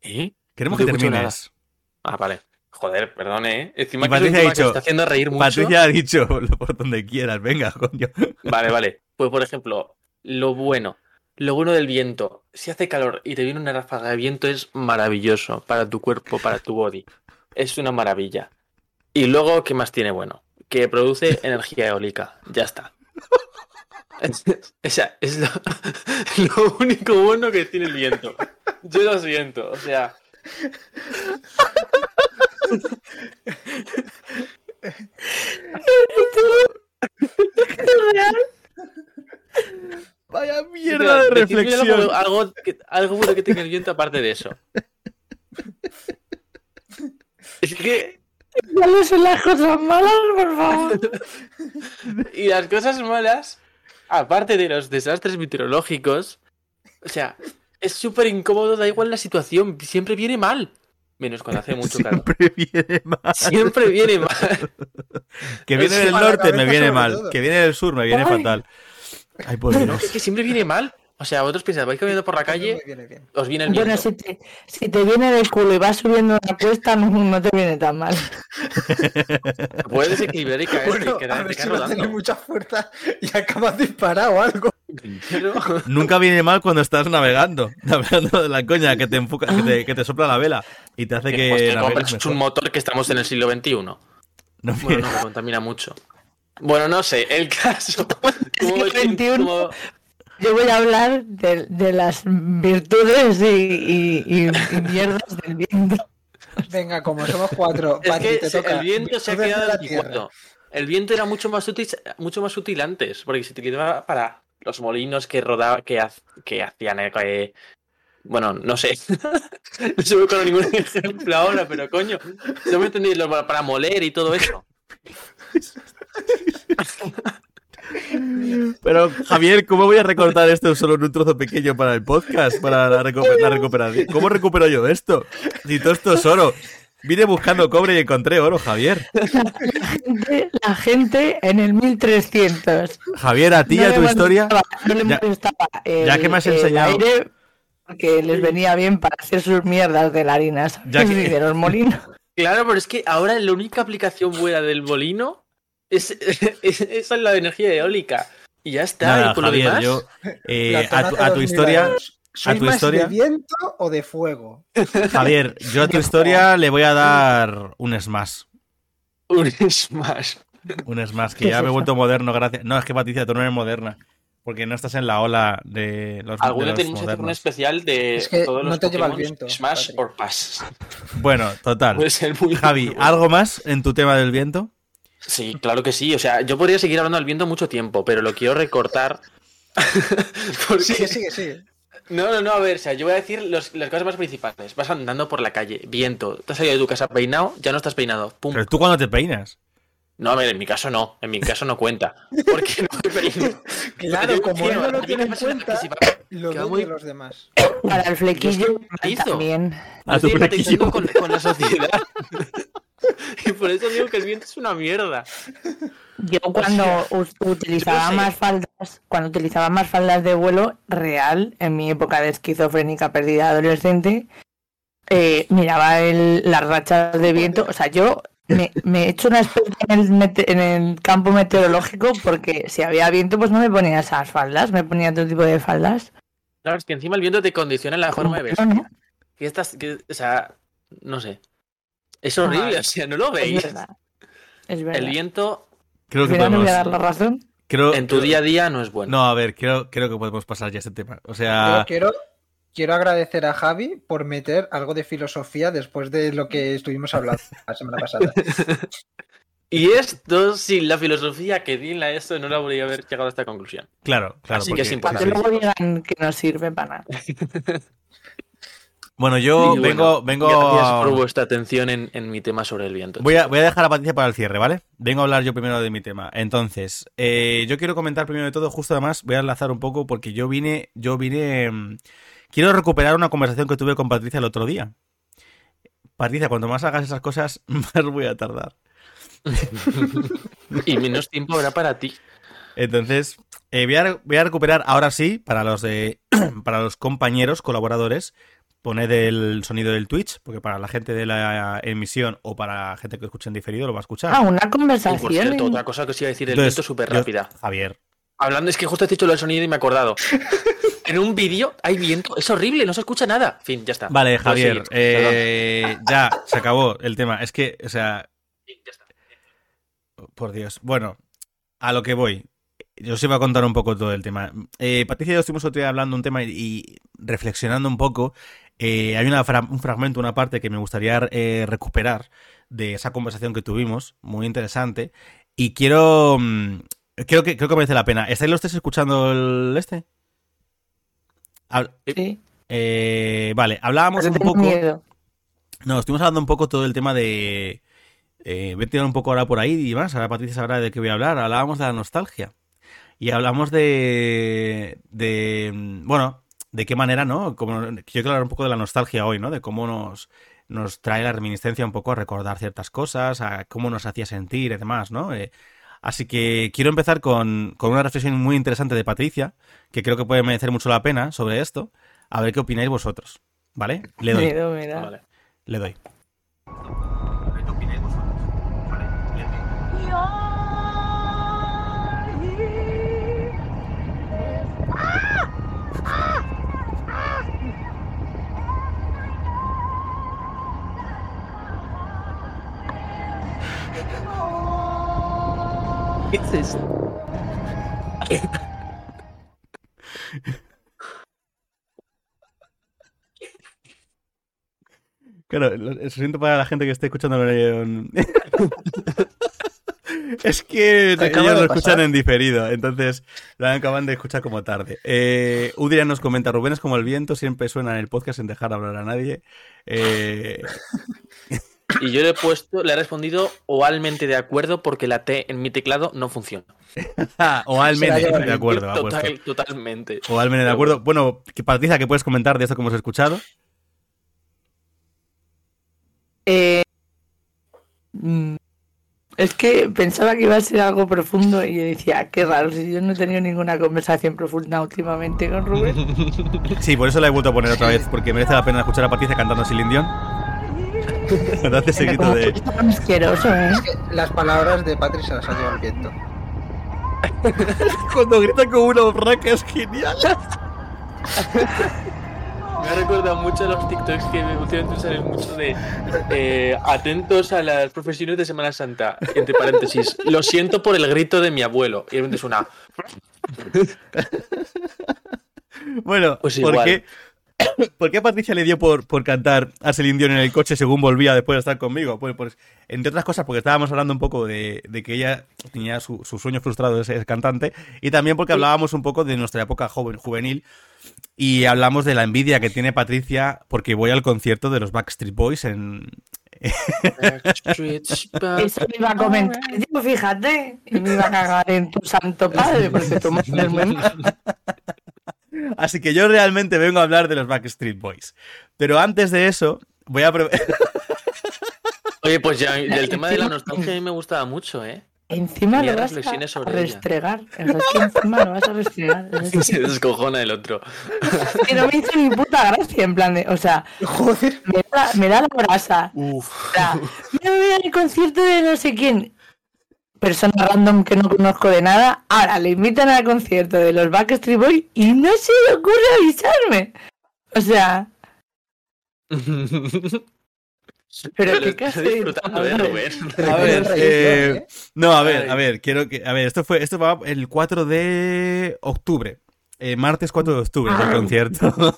¿Eh? Queremos No que termines. Ah, vale. Joder, perdone, ¿eh? Encima Y que es un Patricia ha que dicho- me está haciendo reír mucho. Patricia ha dicho lo por donde quieras, venga, coño. Vale, vale. Pues por ejemplo, lo bueno. Lo bueno del viento. Si hace calor y te viene una ráfaga de viento es maravilloso para tu cuerpo, para tu body. Es una maravilla. Y luego, ¿qué más tiene bueno? Que produce energía eólica. Ya está. O sea, es lo, lo único bueno que tiene el viento. Yo lo siento. O sea, Vaya Mira, decidme Algo, algo, que- algo bueno que tenga el viento aparte de eso. Es que. ¿Cuáles son las cosas malas, por favor? Y las cosas malas, aparte de los desastres meteorológicos, o sea, es súper incómodo, da igual la situación, siempre viene mal. Menos cuando hace mucho calor. Siempre viene mal. Siempre viene mal. Que viene Es del norte me viene mal. todo. Que viene del sur me viene Ay. fatal. Ay, por No, Dios. es que siempre viene mal. O sea, vosotros pensáis, vais caminando por la calle, viene bien. os viene el viento. Bueno, si te, si te viene del culo y vas subiendo una cuesta, no, no te viene tan mal. Puedes desequilibrar y caerte Bueno, y quedar, a ver si no tiene rodando. mucha fuerza y acabas disparado o algo. Pero- Nunca viene mal cuando estás navegando. Navegando de la coña, que te enfoca, que te, que te sopla la vela. Y te hace que Pues te navegues compras mejor. un motor que estamos en el siglo XXI. No Bueno, no, que contamina mucho. Bueno, no sé, el caso. Siglo como- XXI. como- Yo voy a hablar de, de las virtudes y, y- y- y mierdas del viento. Venga, como somos cuatro, Es Patri, que te se- toca. el viento se ha quedado la tierra. El viento era mucho más útil, mucho más útil antes, porque se utilizaba para los molinos que rodaba, que, que hacían. eh, que- bueno, no sé. no se me ocurre ningún ejemplo ahora, pero coño, no me entendí lo- para moler y todo eso. Pero, Javier, ¿cómo voy a recortar esto solo en un trozo pequeño para el podcast? Para la recuperación. ¿Cómo recupero yo esto? Si todo esto es oro. Vine buscando cobre y encontré oro, Javier. gente- la gente en el 1300. Javier, a ti y No a tu historia. No le Ya- molestaba el, ya que me has enseñado- aire porque les venía bien para hacer sus mierdas de la harina. Ya que- Y de los molinos. Claro, pero es que ahora la única aplicación buena del molino es, es, esa es la de energía eólica. Y ya está, Nada, y por lo demás. yo eh, a, tu historia, milagros. ¿Sois tu más historia- de viento o de fuego? Javier, yo a tu historia le voy a dar un smash. Un smash. Un smash, que ¿Qué ya es me he vuelto moderno, gracias. No, es que Patricia, tú no eres moderna. Porque no estás en la ola de los, de Alguna los tenemos que hacer un especial de Es que todos los no te lleva el viento, Smash or Pass. Bueno, total. Puede ser muy Javi, muy bueno. ¿algo más en tu tema del viento? Sí, claro que sí. O sea, yo podría seguir hablando del viento mucho tiempo, pero lo quiero recortar. Porque... Sigue, sigue, sigue. No, no, no, a ver, o sea, yo voy a decir los- las cosas más principales. Vas andando por la calle, viento, te has salido de tu casa peinado, ya no estás peinado. Pum. Pero tú cuando te peinas. No, a ver, en mi caso no, en mi caso no cuenta. Porque no me peino. Claro, Yo como no lo tiene en cuenta, cosa, si va- lo que va ve muy- de los demás. Para el flequillo también. A tu flequillo. con, con la sociedad. y por eso digo que el viento es una mierda. Yo cuando utilizaba sé. más faldas, cuando utilizaba más faldas de vuelo real, en mi época de esquizofrénica perdida adolescente, eh, miraba el- las rachas de viento. O sea, yo me, me he hecho una experta en el, en el campo meteorológico porque si había viento, pues no me ponía esas faldas, me ponía otro tipo de faldas. Claro, es que encima el viento te condiciona la forma de ver. Estás, que- o sea, no sé. Es horrible, Ah, o sea, no lo es veis. verdad. Es verdad. El viento Creo que me voy a podemos. dar la razón. Creo, en tu día a día no es bueno. No, a ver, creo, creo que podemos pasar ya a este tema. O sea, quiero, quiero agradecer a Javi por meter algo de filosofía después de lo que estuvimos hablando la semana pasada. Y esto, sin la filosofía que di en la ESO, no la habría haber llegado a esta conclusión. claro, claro. Así que es porque- Para que importante. luego digan que no sirve para nada. Bueno, yo vengo, bueno, vengo. Gracias por vuestra atención en, en mi tema sobre el viento. Voy a, voy a dejar a Patricia para el cierre, ¿vale? Vengo a hablar yo primero de mi tema. Entonces, eh, yo quiero comentar primero de todo, justo además, voy a enlazar un poco porque yo vine, yo vine, mm, quiero recuperar una conversación que tuve con Patricia el otro día. Patricia, cuanto más hagas esas cosas, más voy a tardar. y menos tiempo habrá para ti. Entonces, eh, voy, a, voy a recuperar ahora sí, para los de, para los compañeros, colaboradores, poned el sonido del Twitch, porque para la gente de la emisión o para la gente que escucha en diferido lo va a escuchar. Ah, una Y por conversación. cierto, otra cosa que os iba a decir, el Entonces, súper rápida. Javier. Hablando, es que justo has dicho lo del sonido y me he acordado. en un vídeo hay viento, es horrible, no se escucha nada. Fin, ya está. Vale, Javier, eh, ya se acabó el tema. Es que, o sea, Fin, ya está. por Dios. Bueno, a lo que voy. Yo os iba a contar un poco todo el tema. Eh, Patricia y yo estuvimos otro día hablando un tema y, y reflexionando un poco. Eh, hay una fra- un fragmento, una parte que me gustaría eh, recuperar de esa conversación que tuvimos, muy interesante. Y quiero. mm, Creo que, creo que merece la pena. ¿Estáis los tres escuchando el este? Hab- Sí, eh, vale, hablábamos pero un poco. miedo. No, estuvimos hablando un poco todo el tema de. Eh, voy a tirar un poco ahora por ahí y más. Ahora Patricia sabrá de qué voy a hablar. Hablábamos de la nostalgia. Y hablamos de. de mm, bueno, de qué manera, ¿no? Como, yo quiero hablar un poco de la nostalgia hoy, ¿no? De cómo nos, nos trae la reminiscencia un poco a recordar ciertas cosas, a cómo nos hacía sentir y demás, ¿no? Eh, así que quiero empezar con, con una reflexión muy interesante de Patricia, que creo que puede merecer mucho la pena sobre esto. A ver qué opináis vosotros. ¿Vale? Le doy. Me da. Vale. Le doy. Claro, lo lo siento para la gente que esté escuchando. en- es que ellos de lo escuchan en diferido, entonces la acaban de escuchar como tarde. Eh, Udria nos comenta, Rubén es como el viento, siempre suena en el podcast sin dejar hablar a nadie. Eh, Y yo le he puesto, le he respondido ovalmente de acuerdo porque la T en mi teclado no funciona. ah, o Almene, Se la lleva de acuerdo, Total- totalmente. O Almene, de acuerdo. Bueno, Patricia, ¿qué puedes comentar de esto que hemos escuchado? Eh, mm, es que pensaba que iba a ser algo profundo y yo decía, qué raro, si yo no he tenido ninguna conversación profunda últimamente con Rubén. Sí, por eso la he vuelto a poner otra vez, porque merece la pena escuchar a Patricia cantando Silindión. Era seguido como de... asqueroso, ¿eh? Es que las palabras de Patrick se las ha llevado el viento. Cuando grita como una borraca es genial. Me ha recordado mucho a los TikToks que últimamente salen mucho de eh, atentos a las profesiones de Semana Santa. Entre paréntesis, lo siento por el grito de mi abuelo. Y de repente suena. Bueno, Pues ¿por, igual. qué, ¿por qué a Patricia le dio por, por cantar a Celine Dion en el coche según volvía después de estar conmigo? Pues, pues, entre otras cosas, porque estábamos hablando un poco de, de que ella tenía su, su sueño frustrado de ser cantante y también porque hablábamos un poco de nuestra época joven, juvenil y hablamos de la envidia que tiene Patricia porque voy al concierto de los Backstreet Boys en... Eso me iba a comentar, yo, fíjate, y me iba a cagar en tu santo padre, porque tu madre. Así que yo realmente vengo a hablar de los Backstreet Boys. Pero antes de eso, voy a... Oye, pues ya del tema de la nostalgia a mí me gustaba mucho, ¿eh? Encima Tenía lo vas reflexiones a, sobre restregar. Encima lo vas a restregar. Es Se descojona el otro. que no me hizo ni puta gracia, en plan de, o sea, Joder. me da, me da la brasa. Uf. O sea, me voy al concierto de no sé quién. Persona random que no conozco de nada. Ahora le invitan al concierto de los Backstreet Boys y no se le ocurre avisarme. O sea, pero Lo qué de disfrutando, ¿eh. Rubén? A ver, eh, no, a ver, a ver, quiero que, a ver, esto fue, esto va el 4 de octubre, eh, martes 4 de octubre es el Ay. concierto.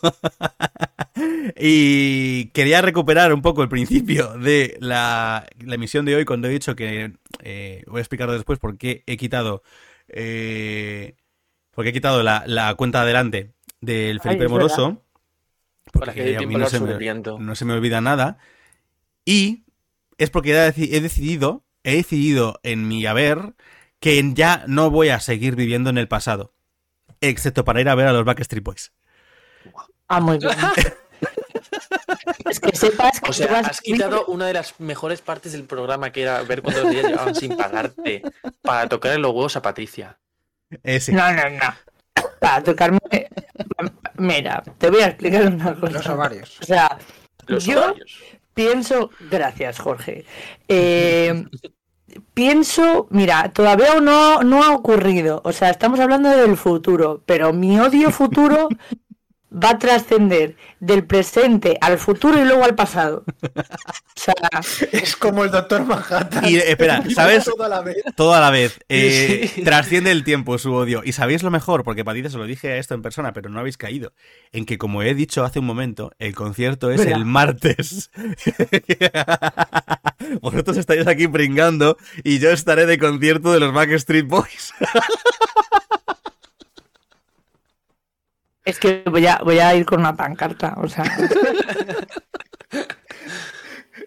y quería recuperar un poco el principio de la, la emisión de hoy cuando he dicho que eh, voy a explicarlo después por qué he quitado, eh, porque he quitado la, la cuenta adelante del Felipe Moroso. Para que dé porque a mí no se, me, no se me olvida nada. Y es porque he decidido, he decidido en mi haber que ya no voy a seguir viviendo en el pasado. Excepto para ir a ver a los Backstreet Boys. Ah, muy bien. es que sepas que O sea, has quitado una de las mejores partes del programa que era ver cuántos días llevaban sin pagarte para tocarle los huevos a Patricia. Ese. No, no, no. Para tocarme. Mira, te voy a explicar una cosa. Los ovarios. O sea, Los yo ovarios. pienso, gracias Jorge. Eh, pienso, mira, todavía no, no ha ocurrido. O sea, estamos hablando del futuro, pero mi odio futuro va a trascender del presente al futuro y luego al pasado. O sea, Es como el Doctor Manhattan. Y espera, ¿sabes? Todo a la vez. Todo a la vez. Eh, Sí. Trasciende el tiempo su odio. Y sabéis lo mejor, porque Patita se lo dije a esto en persona, pero no habéis caído. En que, como he dicho hace un momento, el concierto es ¿Verdad? el martes. Vosotros estáis aquí pringando y yo estaré de concierto de los Backstreet Boys. Es que voy a, voy a ir con una pancarta. O sea,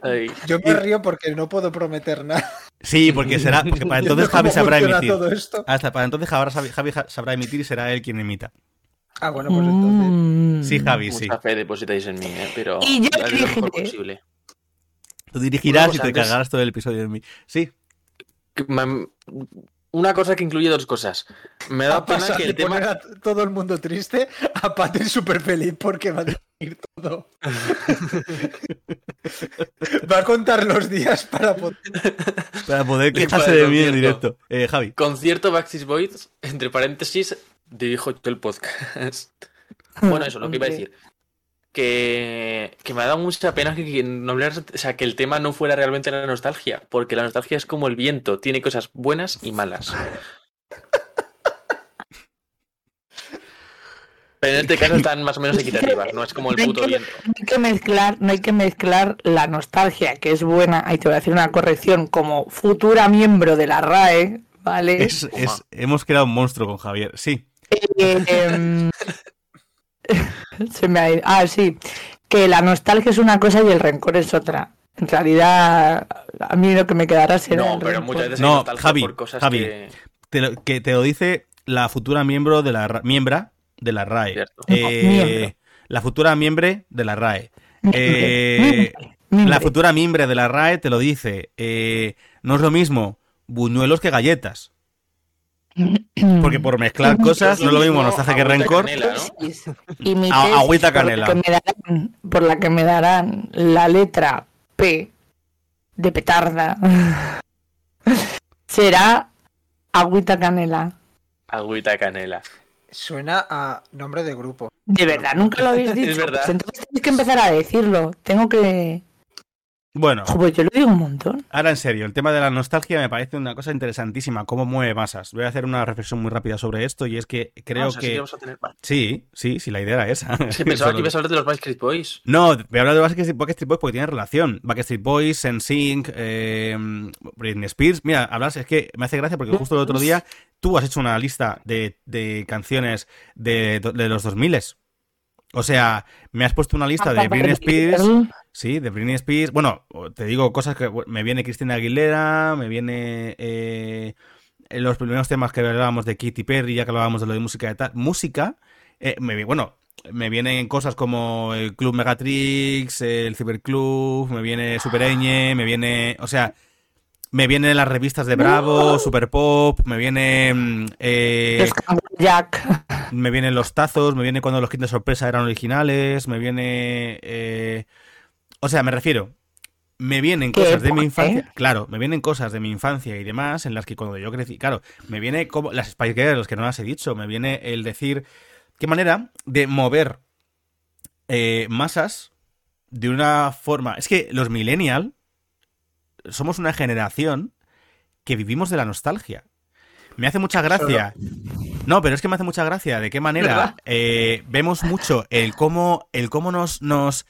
Ay, Yo me río porque no puedo prometer nada. Sí, porque será. Porque para entonces Javi sabrá emitir. todo esto. Hasta para entonces Javi, Javi sabrá emitir y será él quien emita. Ah, bueno, pues entonces. Sí, Javi, sí. mucha fe depositáis en mí, ¿eh? pero Y yo lo mejor posible. Tú dirigirás Una y te antes. cagarás todo el episodio de mí. Sí. Una cosa que incluye dos cosas. Me da a pena pasar que de el tema. poner a todo el mundo triste a Patrick súper feliz porque va a decir todo. va a contar los días para poder. Para poder quejarse de mí en directo. Eh, Javi. Concierto Backstreet Boys, entre paréntesis, dirijo yo el podcast. Bueno, eso, lo que iba a decir. Que, que me ha dado mucha pena que, que no o sea, que el tema no fuera realmente la nostalgia, porque la nostalgia es como el viento, tiene cosas buenas y malas. Pero en este caso están más o menos equitativas, no es como el No puto que- viento. no hay que mezclar, no hay que mezclar la nostalgia, que es buena, ahí te voy a hacer una corrección, como futura miembro de la RAE, ¿vale? Es, es- hemos creado un monstruo con Javier. Sí. Eh, em, se me ha ido. Ah, sí. Que la nostalgia es una cosa y el rencor es otra. En realidad, a mí lo que me quedará será. No, el pero rencor. muchas veces hay No, nostalgia Javi, por cosas Javi. que... Te lo, que te lo dice la futura miembro de la Ra- miembra de la RAE. Eh, la futura miembro de la RAE. Eh. La futura miembro de la RAE te lo dice. Eh, no es lo mismo buñuelos que galletas. Porque por mezclar cosas no es lo mismo nostalgia que rencor. canela, ¿no? Y mi A- test agüita por la canela. que me darán- por la que me darán la letra P de petarda será agüita canela. Agüita canela. Suena a nombre de grupo. De verdad, nunca lo habéis dicho. Es verdad. Pues entonces tenéis que empezar a decirlo. Tengo que. Bueno, Joder, yo lo digo un montón. ahora en serio, el tema de la nostalgia me parece una cosa interesantísima. Cómo mueve masas. Voy a hacer una reflexión muy rápida sobre esto y es que creo sí que. vamos a tener- vale. Sí, sí, sí, la idea era esa. Es que pensaba Solo- que ibas a hablar de los Backstreet Boys. No, voy a hablar de Backstreet Backstreet Boys porque tiene relación. Backstreet Boys, NSYNC, eh, Britney Spears. Mira, hablas, es que me hace gracia porque justo el otro día tú has hecho una lista de, de canciones de, de los 2000 O sea, me has puesto una lista de Britney Spears. Sí, de Britney Spears. Bueno, te digo cosas que me viene Cristina Aguilera, me viene eh, los primeros temas que hablábamos de Katy Perry, ya que hablábamos de lo de música de tal. Música, eh, me, bueno, me vienen cosas como el Club Megatrix, el Cyberclub, me viene Super Ñ, me viene, o sea, me vienen las revistas de Bravo, Super Pop, me vienen eh, Los Kangaroo Jack. me vienen los tazos, me viene cuando los kits de sorpresa eran originales, me viene... eh, O sea, me refiero, me vienen ¿Qué cosas de mi infancia, eh? claro, me vienen cosas de mi infancia y demás en las que cuando yo crecí, claro, me viene como las Spice Girls, que no las he dicho, me viene el decir, qué manera de mover eh, masas de una forma... Es que los millennial somos una generación que vivimos de la nostalgia. Me hace mucha gracia. No, pero es que me hace mucha gracia de qué manera eh, vemos mucho el cómo, el cómo nos, nos,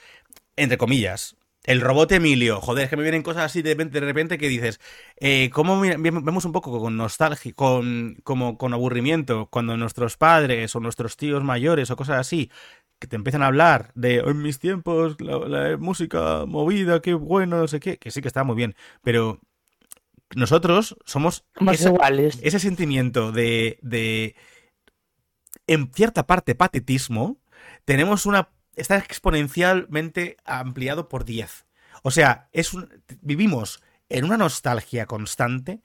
entre comillas, el robot Emilio, joder, es que me vienen cosas así de repente, de repente que dices, eh, cómo vemos un poco con nostalgia, con, como con aburrimiento, cuando nuestros padres o nuestros tíos mayores o cosas así, que te empiezan a hablar de en mis tiempos, la, la música movida, qué bueno, no sé qué, que sí que está muy bien, pero nosotros somos esa- iguales. ese sentimiento de, de, en cierta parte, patetismo, tenemos una, está exponencialmente ampliado por 10. O sea, es un, vivimos en una nostalgia constante,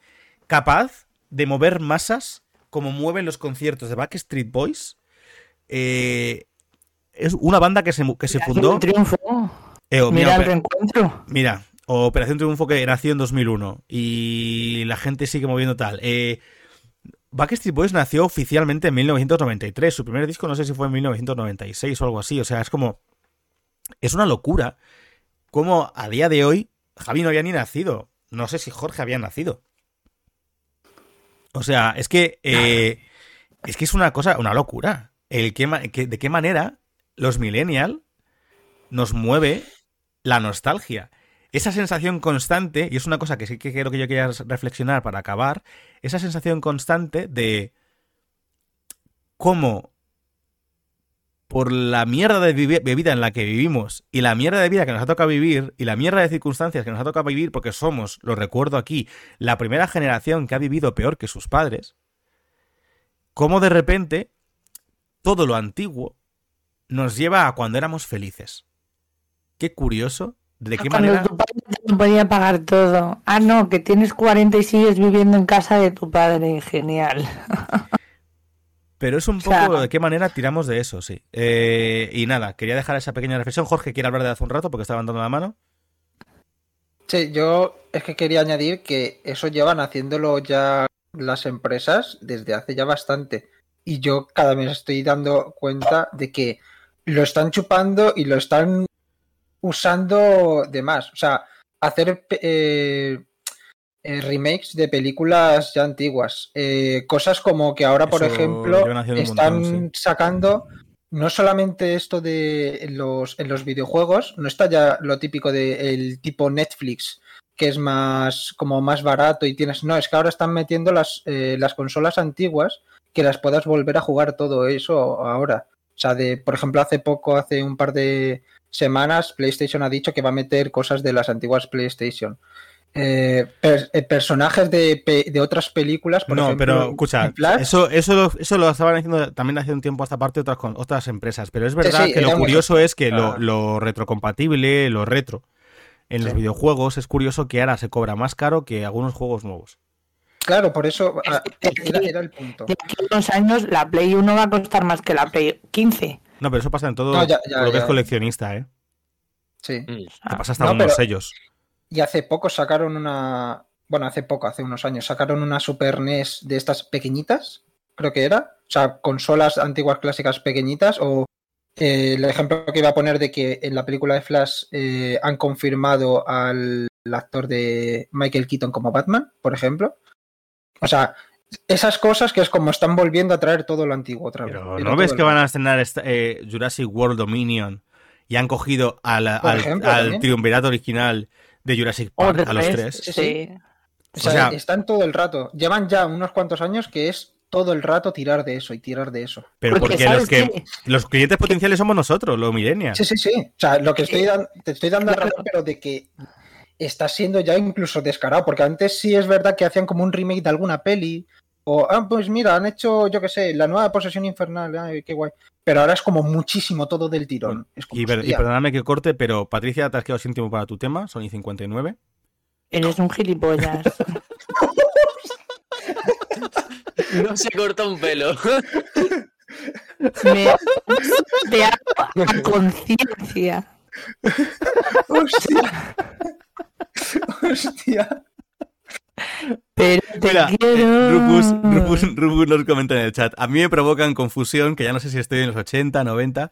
capaz de mover masas como mueven los conciertos de Backstreet Boys, eh, es una banda que se, que se fundó. Un triunfo. eh, Mira mira, el reencuentro. mira, Operación Triunfo que nació en 2001 y la gente sigue moviendo tal. Eh, Backstreet Boys nació oficialmente en 1993. Su primer disco no sé si fue en 1996 o algo así. O sea, es como. Es una locura. Como a día de hoy Javi no había ni nacido. No sé si Jorge había nacido. O sea, es que. eh, es que es una cosa, una locura. El que, que- de qué manera los millennials nos mueve la nostalgia. Esa sensación constante, y es una cosa que sí que quiero que yo quiera reflexionar para acabar, esa sensación constante de cómo por la mierda de, de vida en la que vivimos y la mierda de vida que nos ha tocado vivir y la mierda de circunstancias que nos ha tocado vivir porque somos, lo recuerdo aquí, la primera generación que ha vivido peor que sus padres, cómo de repente todo lo antiguo nos lleva a cuando éramos felices. Qué curioso, de qué Cuando manera... tu padre te podía pagar todo. Ah, no, que tienes 40 y sigues viviendo en casa de tu padre. Genial. Pero es un O sea- poco de qué manera tiramos de eso, sí. Eh, y nada, quería dejar esa pequeña reflexión. Jorge quiere hablar de hace un rato porque estaba dando la mano. Sí, yo es que quería añadir que eso llevan haciéndolo ya las empresas desde hace ya bastante. Y yo cada vez estoy dando cuenta de que lo están chupando y lo están usando de más. O sea, hacer eh, eh, remakes de películas ya antiguas. Eh, cosas como que ahora, por ejemplo, están montón, sí. sacando no solamente esto de los, en los videojuegos, no está ya lo típico de el tipo Netflix, que es más como más barato y tienes. No, es que ahora están metiendo las, eh, las consolas antiguas que las puedas volver a jugar todo eso ahora. O sea, de, por ejemplo, hace poco, hace un par de semanas, PlayStation ha dicho que va a meter cosas de las antiguas PlayStation. Eh, per- eh, personajes de, de otras películas, por no, ejemplo, pero escucha, Flash, eso, eso, lo, eso lo estaban haciendo también hace un tiempo a esta parte otras, con- otras empresas. Pero es verdad sí, que lo muy- curioso es que Ah. lo, lo retrocompatible, lo retro, en los videojuegos es curioso que ahora se cobra más caro que algunos juegos nuevos. Claro, por eso Es ah, era, era el punto. De aquí a unos años la Play 1 va a costar más que la Play 15. No, pero eso pasa en todo No, ya- ya, lo que ya. es coleccionista, ¿eh? Sí. Te pasa hasta no, unos pero- sellos. Y hace poco sacaron una. Bueno, hace poco, hace unos años, sacaron una Super NES de estas pequeñitas, creo que era. O sea, consolas antiguas clásicas pequeñitas. O eh, el ejemplo que iba a poner de que en la película de Flash eh, han confirmado al actor de Michael Keaton como Batman, por ejemplo. O sea, esas cosas que es como están volviendo a traer todo lo antiguo otra vez. Pero ¿no ves que van a estrenar esta- eh, Jurassic World Dominion y han cogido al, al, ejemplo, al triunvirato original de Jurassic Park, a los tres? Sí, Sí. O sea, O sea- están todo el rato. Llevan ya unos cuantos años que es todo el rato tirar de eso y tirar de eso. Pero Porque, porque, ¿sabes los, que, los clientes potenciales somos nosotros, los millennials. Sí, sí, sí. O sea, lo que estoy dando, te estoy dando la Claro. razón, pero de que está siendo ya incluso descarado, porque antes sí es verdad que hacían como un remake de alguna peli, o, ah, pues mira, han hecho, yo qué sé, la nueva posesión infernal, ay, qué guay. Pero ahora es como muchísimo todo del tirón. Es como, Y, per- y perdóname que corte, pero Patricia, te has quedado sin tiempo para tu tema, Sony 59. Eres un gilipollas. No se corta un pelo. Me te hago a conciencia. Hostia. Hostia. Pero te Mira, eh, quiero. Rufus, Rufus- Rufus nos comenta en el chat. A mí me provocan confusión, que ya no sé si estoy en los 80, 90.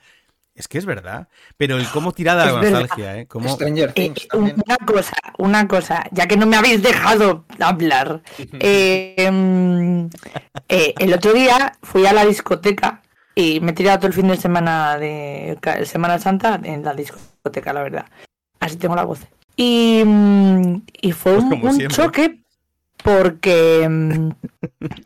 Es que es verdad. Pero el cómo tirada Es la verdad. nostalgia, ¿eh? Cómo... Stranger Eh, Things también. una cosa, una cosa, ya que no me habéis dejado hablar. Eh, em, eh, el otro día fui a la discoteca y me he tirado todo el fin de semana de Semana Santa en la discoteca, la verdad. Así tengo la voz. Y, y fue Pues un, choque porque... mm,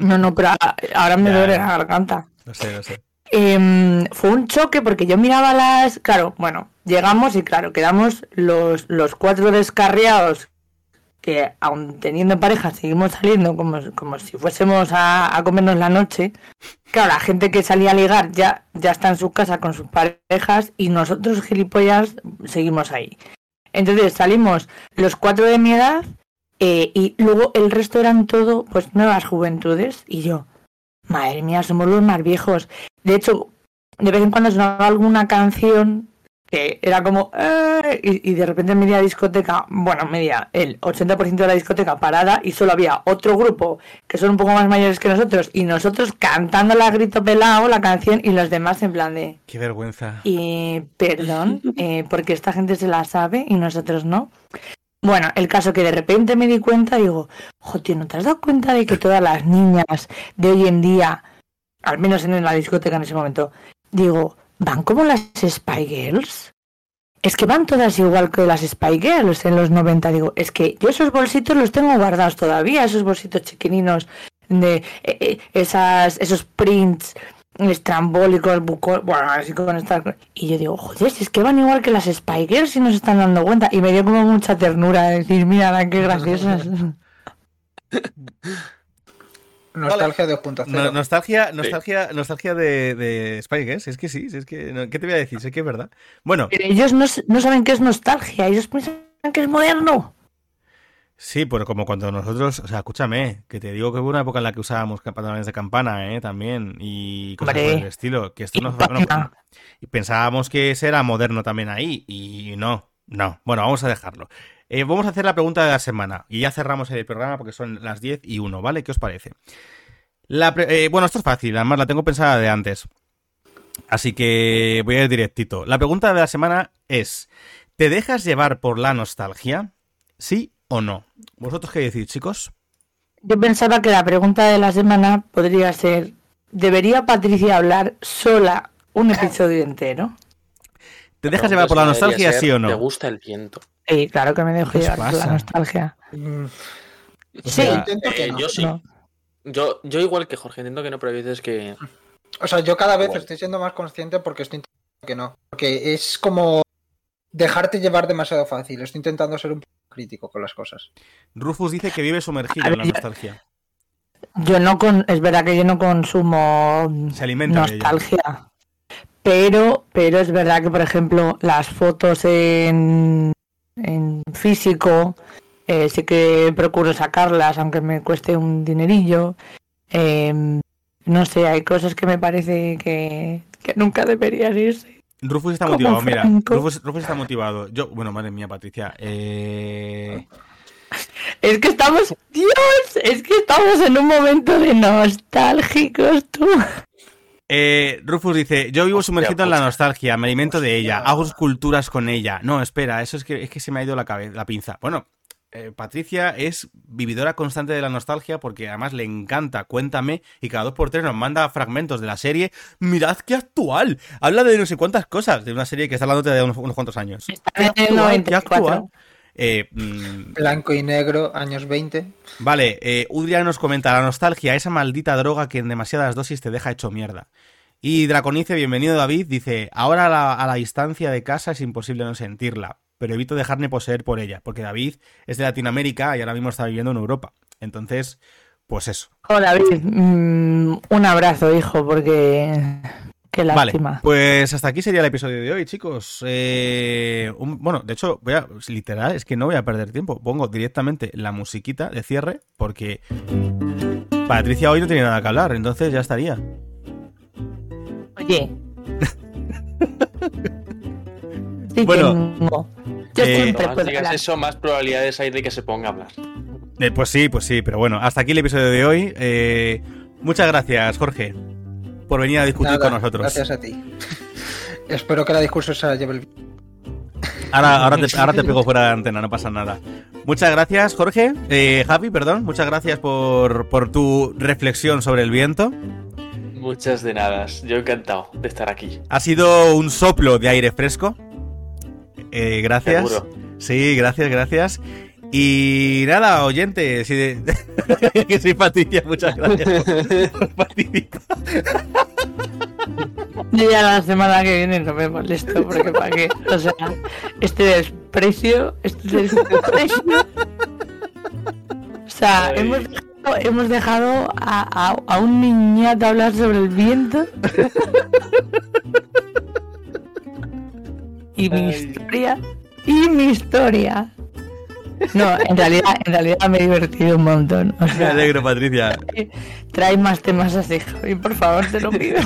No, no, pero ahora me duele la garganta. No sé, no sé. Em, fue un choque porque yo miraba las. Claro, bueno, llegamos y claro, quedamos los, los cuatro descarriados que, aun teniendo pareja, seguimos saliendo como, como si fuésemos a, a comernos la noche. Claro, la gente que salía a ligar ya, ya está en su casa con sus parejas y nosotros, gilipollas, seguimos ahí. Entonces salimos los cuatro de mi edad eh, y luego el resto eran todo, pues, nuevas juventudes y yo. Madre mía, somos los más viejos. De hecho, de vez en cuando sonaba alguna canción que era como "Eh", y, y de repente en media discoteca, bueno, media, el 80% de la discoteca parada y solo había otro grupo que son un poco más mayores que nosotros y nosotros cantando a grito pelado la canción y los demás en plan de Qué vergüenza. y perdón, eh, porque esta gente se la sabe y nosotros no. Bueno, el caso que de repente me di cuenta, digo, joder, ¿no te has dado cuenta de que todas las niñas de hoy en día, al menos en la discoteca en ese momento, digo, van como las Spy Girls? Es que van todas igual que las Spy Girls en los 90. Digo, es que yo esos bolsitos los tengo guardados todavía, esos bolsitos chiquininos de eh, eh, esas, esos prints estrambólicos, bucol, bueno, así con estas... Y yo digo, joder, si es que van igual que las Spy Girls y no se están dando cuenta. Y me dio como mucha ternura de decir, mira, qué graciosas. Nostalgia 2.0. No- nostalgia, nostalgia, nostalgia de, de Spy Girls, Es que sí, es que. no, ¿Qué te voy a decir? Sé que es verdad. Bueno, Pero ellos no, no saben qué es nostalgia, ellos piensan que es moderno. sí, pero como cuando nosotros. O sea, escúchame, que te digo que hubo una época en la que usábamos pantalones de campana, ¿eh? También. Y cosas por el estilo. Que esto Y no, pensábamos que ese era moderno también ahí. Y no, no. Bueno, vamos a dejarlo. Eh, vamos a hacer la pregunta de la semana. Y ya cerramos el programa porque son las 10 y 1, ¿vale? ¿Qué os parece? La eh, bueno, esto es fácil, además la tengo pensada de antes. Así que voy a ir directito. La pregunta de la semana es: ¿te dejas llevar por la nostalgia? ¿Sí o no? ¿Vosotros qué decís, chicos? Yo pensaba que la pregunta de la semana podría ser, ¿debería Patricia hablar sola un episodio entero? ¿Te dejas llevar por la nostalgia, ser, sí o ¿Te no? gusta el viento? Sí, claro que me dejo ¿Qué os llevar por la nostalgia. Mm, Sí. yo intento que Eh, no. yo sí. No. Yo, yo igual que Jorge, entiendo que no, pero que... O sea, yo cada vez Igual. estoy siendo más consciente porque estoy intentando que no. Porque es como dejarte llevar demasiado fácil. Estoy intentando ser un poco crítico con las cosas. Rufus dice que vive sumergido en la nostalgia. Yo no con, es verdad que yo no consumo Se alimenta nostalgia. Pero, pero es verdad que, por ejemplo, las fotos en, en físico, eh, sí que procuro sacarlas, aunque me cueste un dinerillo. Eh, no sé, hay cosas que me parece que, que nunca deberían irse. Rufus está Como motivado, mira. Rufus está motivado. Yo, bueno, madre mía, Patricia. Eh... Es que estamos, Dios, es que estamos en un momento de nostálgicos, tú. Eh, Rufus dice, yo vivo sumergido en la nostalgia, me alimento de ella, hago esculturas con ella. No, espera, eso es que, es que se me ha ido la cabeza, la pinza. Bueno, eh, Patricia es vividora constante de la nostalgia porque además le encanta Cuéntame y cada dos por tres nos manda fragmentos de la serie. Mirad qué actual. Habla de no sé cuántas cosas, de una serie que está hablando de unos, unos cuantos años. Está Qué qué 94. actual. Eh, mm, Blanco y negro, años 20. Vale, eh, Udria nos comenta la nostalgia, esa maldita droga que en demasiadas dosis te deja hecho mierda. Y Draconice, bienvenido David, dice, ahora a la, a la distancia de casa es imposible no sentirla, pero evito dejarme poseer por ella, porque David es de Latinoamérica y ahora mismo está viviendo en Europa. Entonces, pues eso. Hola David, Mm, un abrazo, hijo, porque qué Vale, lástima. pues hasta aquí sería el episodio de hoy, chicos. Eh, un- bueno, de hecho, voy a, literal, es que no voy a perder tiempo. Pongo directamente la musiquita de cierre, porque Patricia hoy no tiene nada que hablar, entonces ya estaría. Oye. sí Bueno, tengo. Yo eh, siempre más digas eso, más probabilidades hay de que se ponga a hablar. Eh, pues sí, pues sí, pero bueno, hasta aquí el episodio de hoy. Eh, muchas gracias, Jorge, por venir a discutir Nada, con nosotros. Gracias a ti. Espero que la discurso se la lleve el... Ahora, ahora, te, ahora te pego fuera de la antena, no pasa nada. Muchas gracias, Jorge. Eh, Javi, perdón, muchas gracias por, por tu reflexión sobre el viento. Muchas de nada. Yo encantado de estar aquí. Ha sido un soplo de aire fresco. Eh, gracias. Seguro. Sí, gracias, gracias. Y nada, oyente, si de- que soy Patricia, muchas gracias por, por participar. Yo ya la semana que viene no me molesto porque para qué. O sea, este desprecio, este desprecio. O sea, Ay. hemos dejado, hemos dejado a, a, a un niñato hablar sobre el viento. y mi Ay. historia. Y mi historia. No, en realidad, en realidad me he divertido un montón. O Me alegro, Patricia. trae más temas así, Javi, por favor, te lo pido.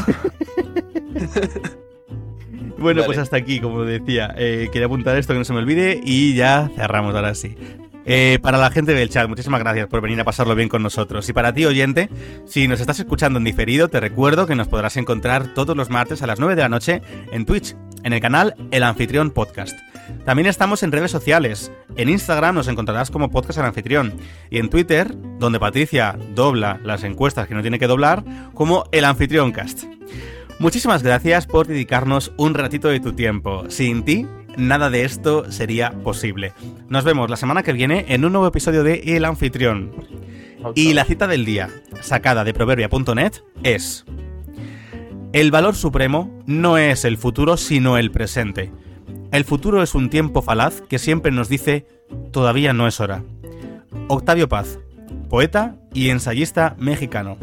Bueno, Vale. pues hasta aquí, como decía. Eh, quería apuntar esto que no se me olvide y ya cerramos ahora sí. Eh, para la gente del chat, muchísimas gracias por venir a pasarlo bien con nosotros. Y para ti, oyente, si nos estás escuchando en diferido, te recuerdo que nos podrás encontrar todos los martes a las 9 de la noche en Twitch, en el canal El Anfitrión Podcast. También estamos en redes sociales. En Instagram nos encontrarás como Podcast El Anfitrión. Y en Twitter, donde Patricia dobla las encuestas que no tiene que doblar, como El Anfitrión Cast. Muchísimas gracias por dedicarnos un ratito de tu tiempo. Sin ti, nada de esto sería posible. Nos vemos la semana que viene en un nuevo episodio de El Anfitrión. Y la cita del día, sacada de proverbia.net, es... El valor supremo no es el futuro, sino el presente. El futuro es un tiempo falaz que siempre nos dice, todavía no es hora. Octavio Paz, poeta y ensayista mexicano.